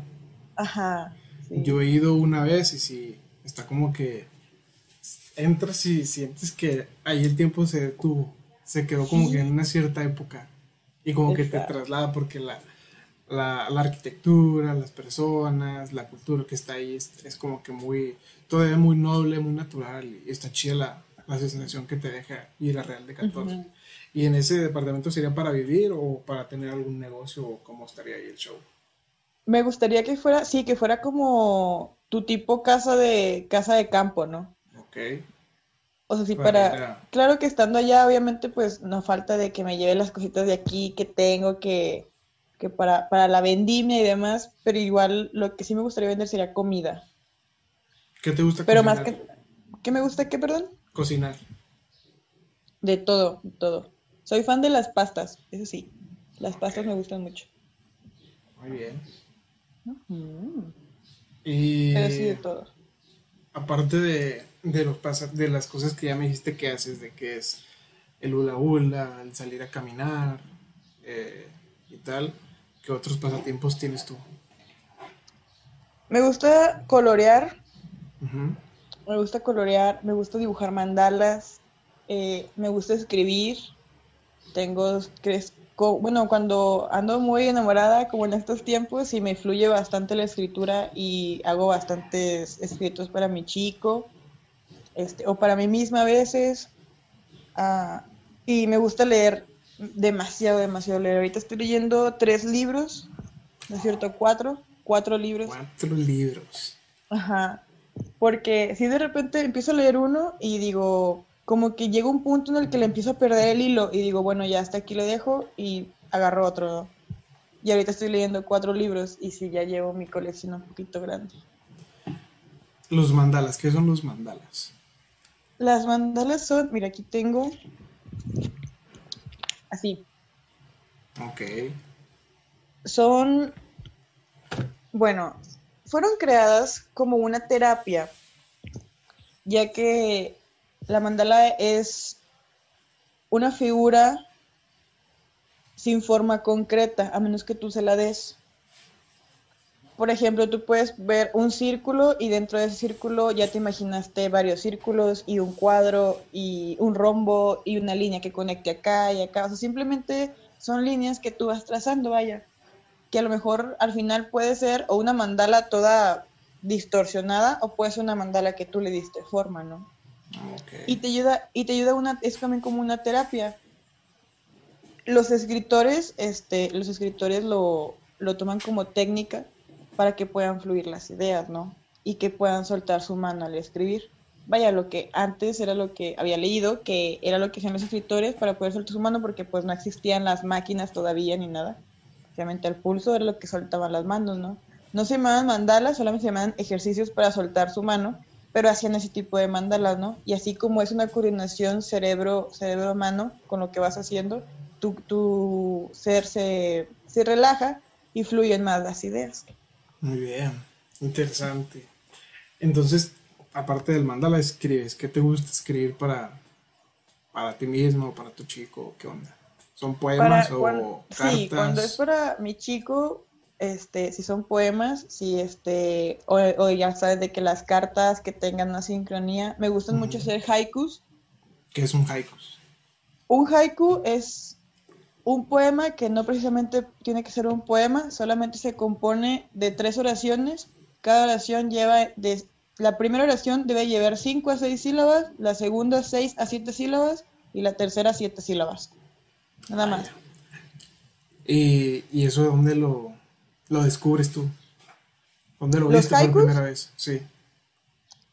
Ajá. sí. Yo he ido una vez y sí, está como que entras y sientes que ahí el tiempo se detuvo, se quedó como Sí. que en una cierta época y como que te traslada porque la, la, la arquitectura, las personas, la cultura que está ahí es, es como que muy, todavía muy noble, muy natural y está chida la, la sensación que te deja ir a Real de 14. Ujú. ¿Y en ese departamento sería para vivir o para tener algún negocio o cómo estaría ahí el show? Me gustaría que fuera, sí, que fuera como tu tipo casa de casa de campo, ¿no? Ok. O sea, sí, Para claro que estando allá, obviamente, pues no falta de que me lleve las cositas de aquí que tengo, que, que para, para la vendimia y demás, pero igual lo que sí me gustaría vender sería comida. ¿Qué te gusta Pero cocinar? más que, ¿qué me gusta qué, perdón? Cocinar. De todo, de todo. Soy fan de las pastas, eso sí, las pastas me gustan mucho. Muy bien. Mm, Y Pero sí, de todo. aparte de, de, los de las cosas que ya me dijiste que haces, de que es el hula hula, el salir a caminar eh, y tal, ¿qué otros pasatiempos tienes tú? Me gusta colorear. Me gusta colorear, me gusta dibujar mandalas, eh, me gusta escribir. Tengo, cres- co- bueno, cuando ando muy enamorada, como en estos tiempos, y me fluye bastante la escritura y hago bastantes escritos para mi chico, este, o para mí misma a veces. Ah, y me gusta leer demasiado, demasiado leer. Ahorita estoy leyendo tres libros, ¿no es cierto? Cuatro, cuatro libros. Cuatro libros. Ajá, porque si de repente empiezo a leer uno y digo, como que llega un punto en el que le empiezo a perder el hilo y digo, bueno, ya hasta aquí lo dejo y agarro otro. Y ahorita estoy leyendo cuatro libros y sí, ya llevo mi colección un poquito grande. Los mandalas, ¿qué son los mandalas? Las mandalas son, mira, aquí tengo así, Ok. son, bueno, fueron creadas como una terapia, ya que la mandala es una figura sin forma concreta, a menos que tú se la des. Por ejemplo, tú puedes ver un círculo y dentro de ese círculo ya te imaginaste varios círculos y un cuadro y un rombo y una línea que conecte acá y acá. O sea, simplemente son líneas que tú vas trazando, vaya. Que a lo mejor al final puede ser o una mandala toda distorsionada o puede ser una mandala que tú le diste forma, ¿no? Ok. Y te ayuda, y te ayuda una, es también como una terapia. Los escritores, este, los escritores lo, lo toman como técnica para que puedan fluir las ideas, ¿no? Y que puedan soltar su mano al escribir. Vaya, lo que antes era lo que había leído, que era lo que hacían los escritores para poder soltar su mano, porque pues no existían las máquinas todavía ni nada. Obviamente el pulso era lo que soltaban las manos, ¿no? No se llamaban mandalas, solamente se llamaban ejercicios para soltar su mano, pero hacían ese tipo de mandalas, ¿no? Y así como es una coordinación cerebro, cerebro-mano con lo que vas haciendo, tu, tu ser se, se relaja y fluyen más las ideas. Muy bien. Interesante. Entonces, aparte del mandala, escribes. ¿Qué te gusta escribir para, para ti mismo, para tu chico? ¿Qué onda? ¿Son poemas Para o cartas? sí, cuando es para mi chico, este, si son poemas, si este, o, o ya sabes de que las cartas que tengan una sincronía, me gustan mucho hacer haikus. ¿Qué es un haiku? Un haiku es un poema que no precisamente tiene que ser un poema, solamente se compone de tres oraciones. Cada oración lleva de la primera oración debe llevar 5 a 6 sílabas, la segunda 6 a 7 sílabas y la tercera 7 sílabas. Nada más. ¿Y, y eso dónde lo, lo descubres tú? ¿Dónde lo viste por primera vez? Sí.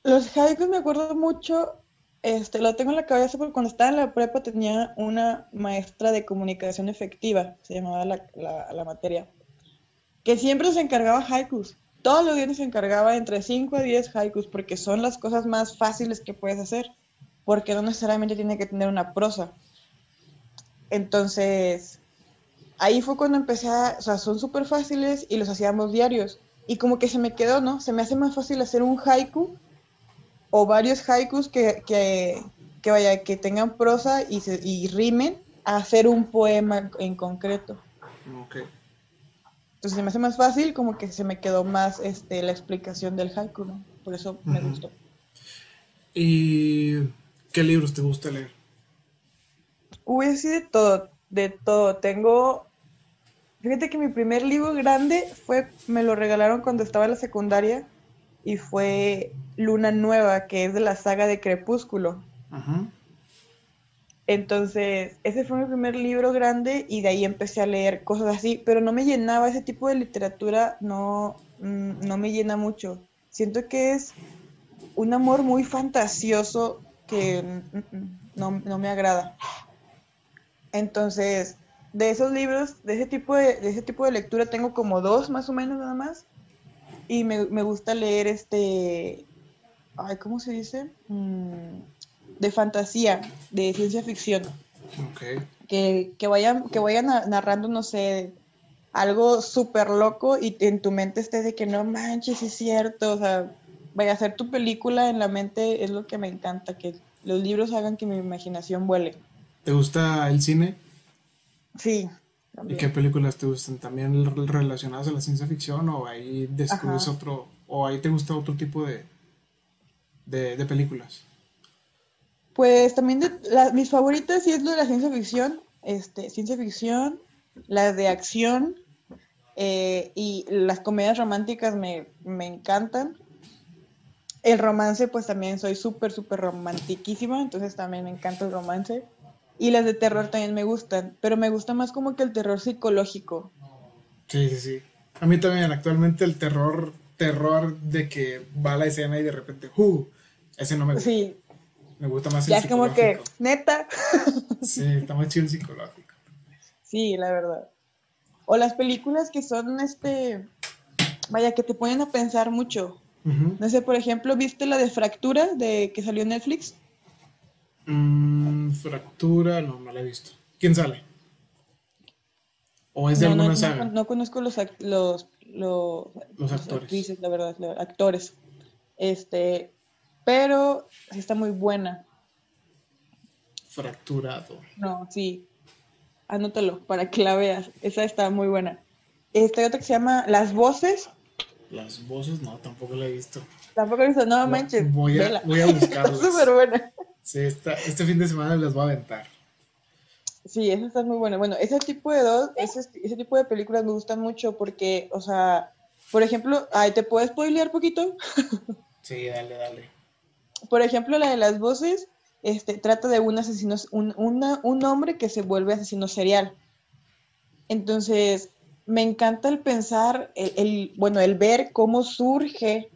Los haikus me acuerdo mucho, este, lo tengo en la cabeza porque cuando estaba en la prepa tenía una maestra de comunicación efectiva, se llamaba la, la, la materia, que siempre se encargaba haikus. Todos los días se encargaba entre 5 a 10 haikus porque son las cosas más fáciles que puedes hacer, porque no necesariamente tiene que tener una prosa. Entonces, ahí fue cuando empecé a, o sea, son súper fáciles y los hacíamos diarios. Y como que se me quedó, ¿no? Se me hace más fácil hacer un haiku o varios haikus que, que, que vaya, que tengan prosa y, se, y rimen a hacer un poema en concreto. Ok. Entonces se me hace más fácil, como que se me quedó más este, la explicación del haiku, ¿no? Por eso me Ujú. gustó. ¿Y qué libros te gusta leer? Uy, sí, de todo, de todo. Tengo, fíjate que mi primer libro grande fue, me lo regalaron cuando estaba en la secundaria y fue Luna Nueva, que es de la saga de Crepúsculo. Ajá. Entonces, ese fue mi primer libro grande y de ahí empecé a leer cosas así, pero no me llenaba ese tipo de literatura, no, mm, no me llena mucho. Siento que es un amor muy fantasioso que mm, mm, no, no me agrada. Entonces, de esos libros, de ese tipo de, de ese tipo de lectura tengo como dos más o menos nada más. Y me, me gusta leer este, ay, ¿cómo se dice? Mm, de fantasía, de ciencia ficción. Que, que vayan, que vayan na- narrando, no sé, algo súper loco y en tu mente esté de que no manches, es cierto. O sea, vaya a hacer tu película en la mente, es lo que me encanta, que los libros hagan que mi imaginación vuele. ¿Te gusta el cine? Sí. ¿Y qué películas te gustan? ¿También re- relacionadas a la ciencia ficción o ahí descubres Ajá. otro, o ahí te gusta otro tipo de, de, de películas? Pues también de, la- mis favoritas sí es lo de la ciencia ficción, este, ciencia ficción, las de acción eh, y las comedias románticas me, me encantan. El romance, pues también soy súper, súper romantiquísima, entonces también me encanta el romance. Y las de terror también me gustan, pero me gusta más como que el terror psicológico. Sí, sí, sí. A mí también, actualmente el terror, terror de que va a la escena y de repente, ¡uh! Ese no me gusta. Sí, Me gusta más el ya es como que, psicológico. neta. Sí, está más chido el psicológico. Sí, la verdad. O las películas que son, este, vaya, que te ponen a pensar mucho. No sé, por ejemplo, ¿viste la de Fractura de que salió en Netflix? Mm, fractura, no, no la he visto. ¿Quién sale? ¿O es de no, no, alguna no saga? con- no conozco los, act- los, los, actores. actrices, la verdad, los actores. Este, pero sí está muy buena. Fracturado. No, sí. Anótalo para que la veas. Esa está muy buena. Esta hay otra que se llama Las Voces. Las voces, no, tampoco la he visto. Tampoco he visto, no No, manches. voy a- vela. voy a buscarlas. Está súper buena. Sí, esta- este fin de semana las voy a aventar. Sí, esa está muy buena. Bueno, ese tipo de dos, ese, ese tipo de películas me gustan mucho porque, o sea, por ejemplo, ay, ¿te puedes spoilear poquito? Sí, dale, dale. Por ejemplo, la de las voces, este, trata de un asesino, un, una- un hombre que se vuelve asesino serial. Entonces, me encanta el pensar, el, el- bueno, el ver cómo surge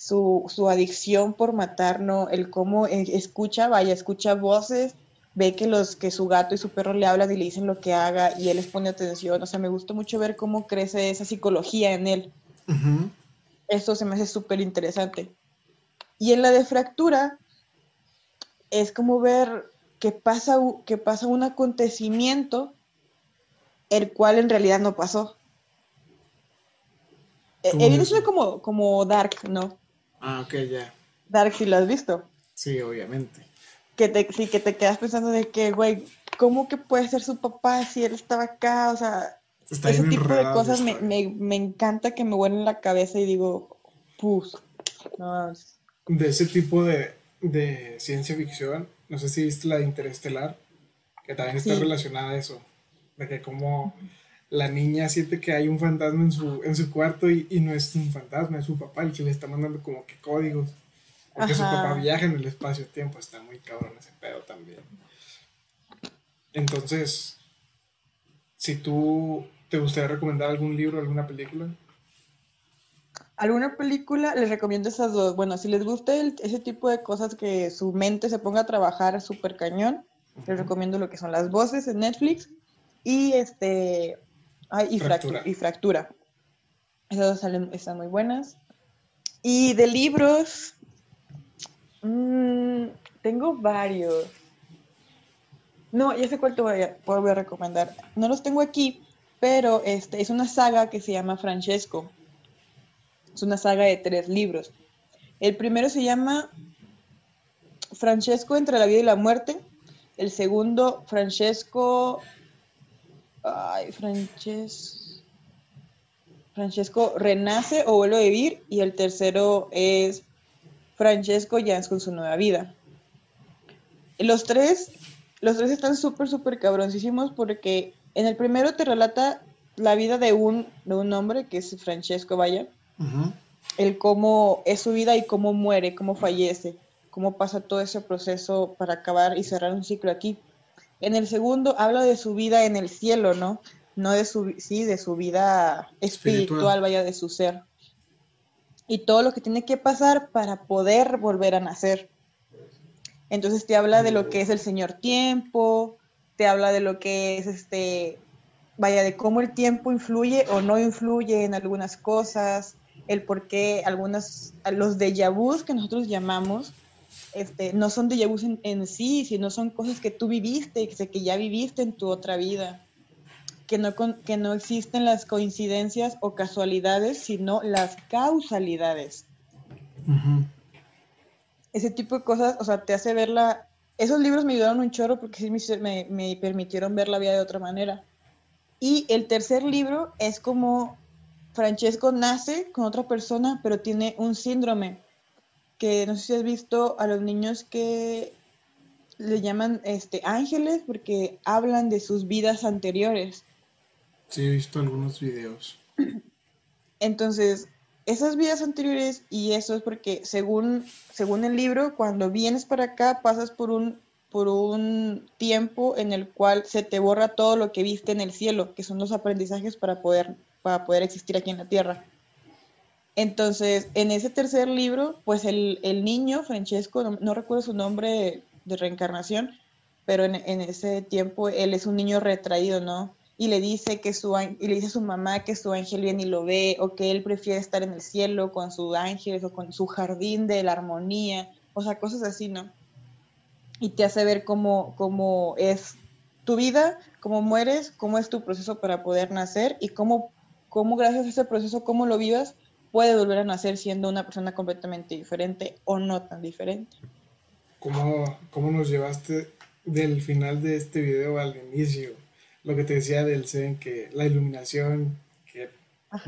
su, su adicción por matar, ¿no? El cómo eh, escucha, vaya, escucha voces, ve que los, que su gato y su perro le hablan y le dicen lo que haga y él les pone atención. O sea, me gusta mucho ver cómo crece esa psicología en él. Eso se me hace súper interesante. Y en la de fractura es como ver que pasa, que pasa un acontecimiento el cual en realidad no pasó. ¿Cómo eh, como, como Dark, ¿no? Ah, ok, ya. Dark si lo has visto. Sí, obviamente. Que te, sí, que te quedas pensando de que, güey, ¿cómo que puede ser su papá si él estaba acá? O sea, Está ese tipo de cosas me, historia. me, me encanta que me vuelen la cabeza y digo, pus. No, De ese tipo de, de ciencia ficción, no sé si viste la de Interestelar, que también está Sí. relacionada a eso. De que como la niña siente que hay un fantasma en su, en su cuarto y, y no es un fantasma, es su papá el que le está mandando como que códigos. Porque su papá viaja en el espacio-tiempo, está muy cabrón ese pedo también. Entonces, si tú te gustaría recomendar algún libro, alguna película. ¿Alguna película? Les recomiendo esas dos. Bueno, si les gusta ese tipo de cosas que su mente se ponga a trabajar súper cañón, les recomiendo lo que son las voces en Netflix y este y fractura. y fractura. Esas dos están muy buenas. Y de libros, mmm, tengo varios. No, ya sé cuál te voy a, voy a, recomendar. No los tengo aquí, pero este, es una saga que se llama Francesco. Es una saga de tres libros. El primero se llama Francesco entre la vida y la muerte. El segundo, Francesco. Ay, Francesco. Francesco renace o vuelve a vivir. Y el tercero es Francesco ya es con su nueva vida. Los tres los tres están súper, súper cabroncísimos porque en el primero te relata la vida de un, de un hombre que es Francesco Vaya. El cómo es su vida y cómo muere, cómo fallece, cómo pasa todo ese proceso para acabar y cerrar un ciclo aquí. En el segundo habla de su vida en el cielo, ¿no? No de su, sí, de su vida espiritual, espiritual, vaya, de su ser. Y todo lo que tiene que pasar para poder volver a nacer. Entonces te habla de lo que es el Señor tiempo, te habla de lo que es este, vaya, de cómo el tiempo influye o no influye en algunas cosas, el por qué algunas, los déjà vus que nosotros llamamos, este, no son déjà vus en, sí, sino son cosas que tú viviste, que ya viviste en tu otra vida. Que no, que no existen las coincidencias o casualidades, sino las causalidades ese tipo de cosas, o sea, te hace verla. Esos libros me ayudaron un chorro porque sí me, me, permitieron ver la vida de otra manera. Y el tercer libro es como Francesco nace con otra persona, pero tiene un síndrome que no sé si has visto a los niños que le llaman este ángeles porque hablan de sus vidas anteriores. Sí, he visto algunos videos. Entonces, esas vidas anteriores, y eso es porque según, según el libro, cuando vienes para acá pasas por un, por un tiempo en el cual se te borra todo lo que viste en el cielo, que son los aprendizajes para poder, para poder existir aquí en la tierra. Entonces, en ese tercer libro, pues el, niño, Francesco, no, recuerdo su nombre de, reencarnación, pero en, en, ese tiempo él es un niño retraído, ¿no? y le dice que su y le dice a su mamá que su ángel viene y lo ve o que él prefiere estar en el cielo con sus ángeles o con su jardín de la armonía, o sea, cosas así, ¿no? Y te hace ver cómo, cómo es tu vida, cómo mueres, cómo es tu proceso para poder nacer y cómo, cómo gracias a ese proceso, cómo lo vivas, puedes volver a nacer siendo una persona completamente diferente o no tan diferente. ¿Cómo, cómo nos llevaste del final de este video al inicio? lo que te decía del Zen, que la iluminación, que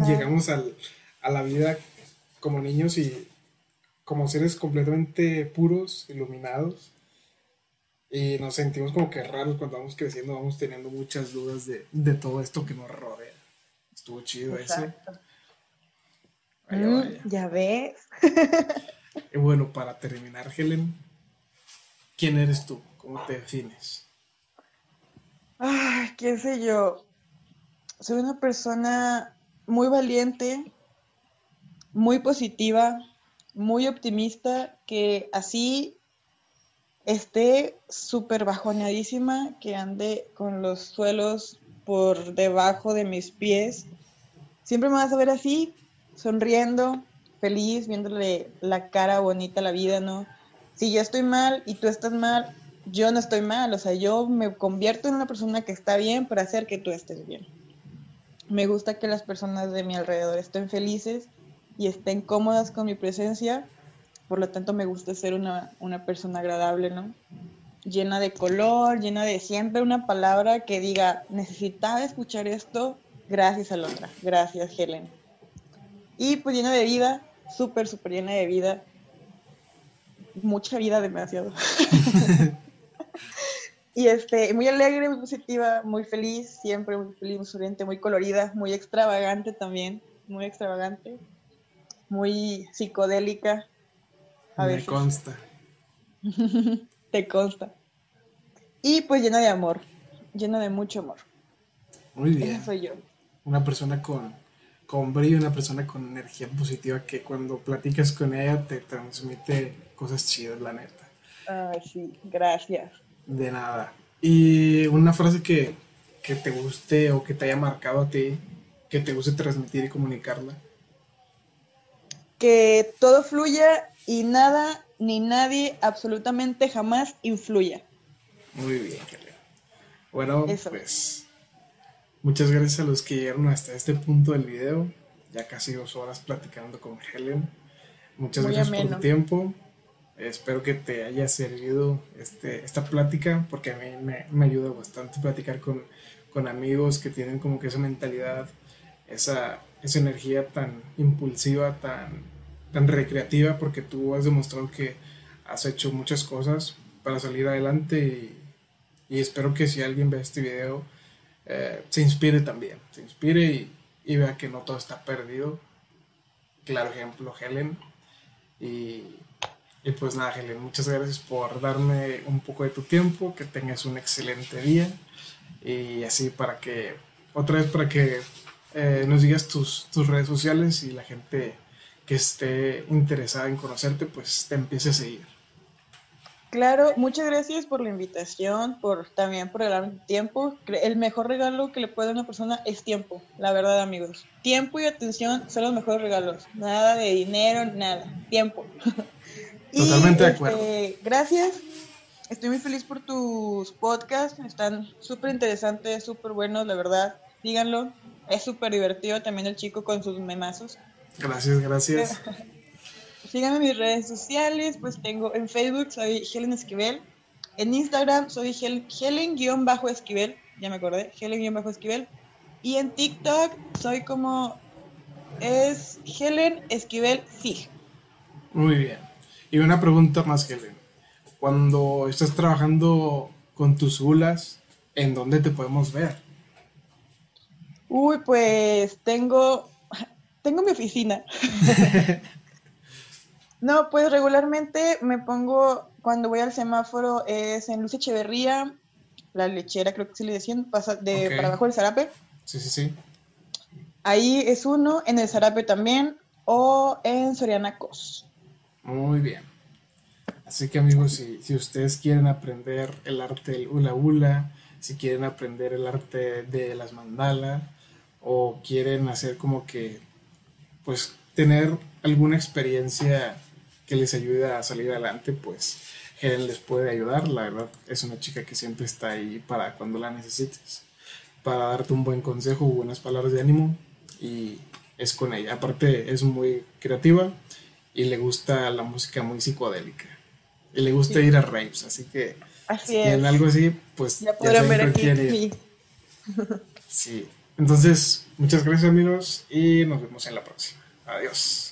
llegamos al, a la vida como niños y como seres completamente puros, iluminados. Y nos sentimos como que raros cuando vamos creciendo, vamos teniendo muchas dudas de, de todo esto que nos rodea. Estuvo chido Mm, ya ves. y bueno, para terminar, Helen, ¿quién eres tú? ¿Cómo te defines? Ay, qué sé yo. Soy una persona muy valiente, muy positiva, muy optimista, que así esté súper bajoneadísima, que ande con los suelos por debajo de mis pies. Siempre me vas a ver así, sonriendo, feliz, viéndole la cara bonita a la vida, ¿no? Si yo estoy mal y tú estás mal, yo no estoy mal, o sea, yo me convierto en una persona que está bien para hacer que tú estés bien. Me gusta que las personas de mi alrededor estén felices y estén cómodas con mi presencia, por lo tanto me gusta ser una, una persona agradable, ¿no? Llena de color, llena de siempre una palabra que diga, necesitaba escuchar esto, gracias a la otra, gracias Helen. Y pues llena de vida, súper, súper llena de vida, mucha vida demasiado. Y este, muy alegre, muy positiva, muy feliz, siempre muy feliz, muy sonriente, muy colorida, muy extravagante también, muy extravagante, muy psicodélica. A Me veces. consta. Te consta. Y pues llena de amor, llena de mucho amor. Muy bien. Esa soy yo. Una persona con, con brillo, una persona con energía positiva que cuando platicas con ella te transmite cosas chidas, la neta. Ay, sí, gracias. De nada. Y una frase que, que te guste o que te haya marcado a ti, que te guste transmitir y comunicarla. Que todo fluya y nada ni nadie absolutamente jamás influya. Muy bien, Helen. Bueno, Eso. pues muchas gracias a los que llegaron hasta este punto del video. Ya casi dos horas platicando con Helen. Muchas Muy gracias por tu tiempo. Espero que te haya servido este, esta plática porque a mí me, me ayuda bastante platicar con, con amigos que tienen como que esa mentalidad, esa, esa energía tan impulsiva, tan, tan recreativa, porque tú has demostrado que has hecho muchas cosas para salir adelante y, y espero que si alguien ve este video eh, se inspire también, se inspire y, y vea que no todo está perdido. Claro ejemplo, Helen. Y, y pues nada, Helen, muchas gracias por darme un poco de tu tiempo, que tengas un excelente día y así para que, otra vez para que eh, nos digas tus, tus redes sociales y la gente que esté interesada en conocerte, pues te empiece a seguir. Claro, muchas gracias por la invitación, por también por regalarme tiempo. El mejor regalo que le puede dar una persona es tiempo, la verdad, amigos. Tiempo y atención son los mejores regalos. Nada de dinero, nada. Tiempo. Y, Totalmente de este, acuerdo. Gracias. Estoy muy feliz por tus podcasts. Están súper interesantes, súper buenos, la verdad. Díganlo. Es súper divertido también el chico con sus memazos. Gracias, gracias. Síganme en mis redes sociales, pues tengo en Facebook soy Helen Esquivel, en Instagram soy Hel- Helen-Esquivel, ya me acordé, Helen-Esquivel, y en TikTok soy como es Helen Esquivel Fig. Muy bien. Y una pregunta más, Helen. Cuando estás trabajando con tus ulas, ¿en dónde te podemos ver? Uy, pues tengo, tengo mi oficina. no, pues regularmente me pongo, cuando voy al semáforo, es en Luz Echeverría, la lechera, creo que sí le decían, pasa de para abajo del Zarape. Sí, sí, sí. Ahí es uno, en el Zarape también, o en Soriana Cos. Muy bien. Así que amigos, si, si ustedes quieren aprender el arte del hula hula, si quieren aprender el arte de las mandalas, o quieren hacer como que, pues, tener alguna experiencia que les ayude a salir adelante, pues Helen les puede ayudar. La verdad, es una chica que siempre está ahí para cuando la necesites, para darte un buen consejo, buenas palabras de ánimo, y es con ella. Aparte, es muy creativa y le gusta la música muy psicodélica. Y le gusta Sí. ir a raves, así que Así si algo así, pues Ya podrán ver aquí ir. Sí. Entonces, muchas gracias amigos y nos vemos en la próxima. Adiós.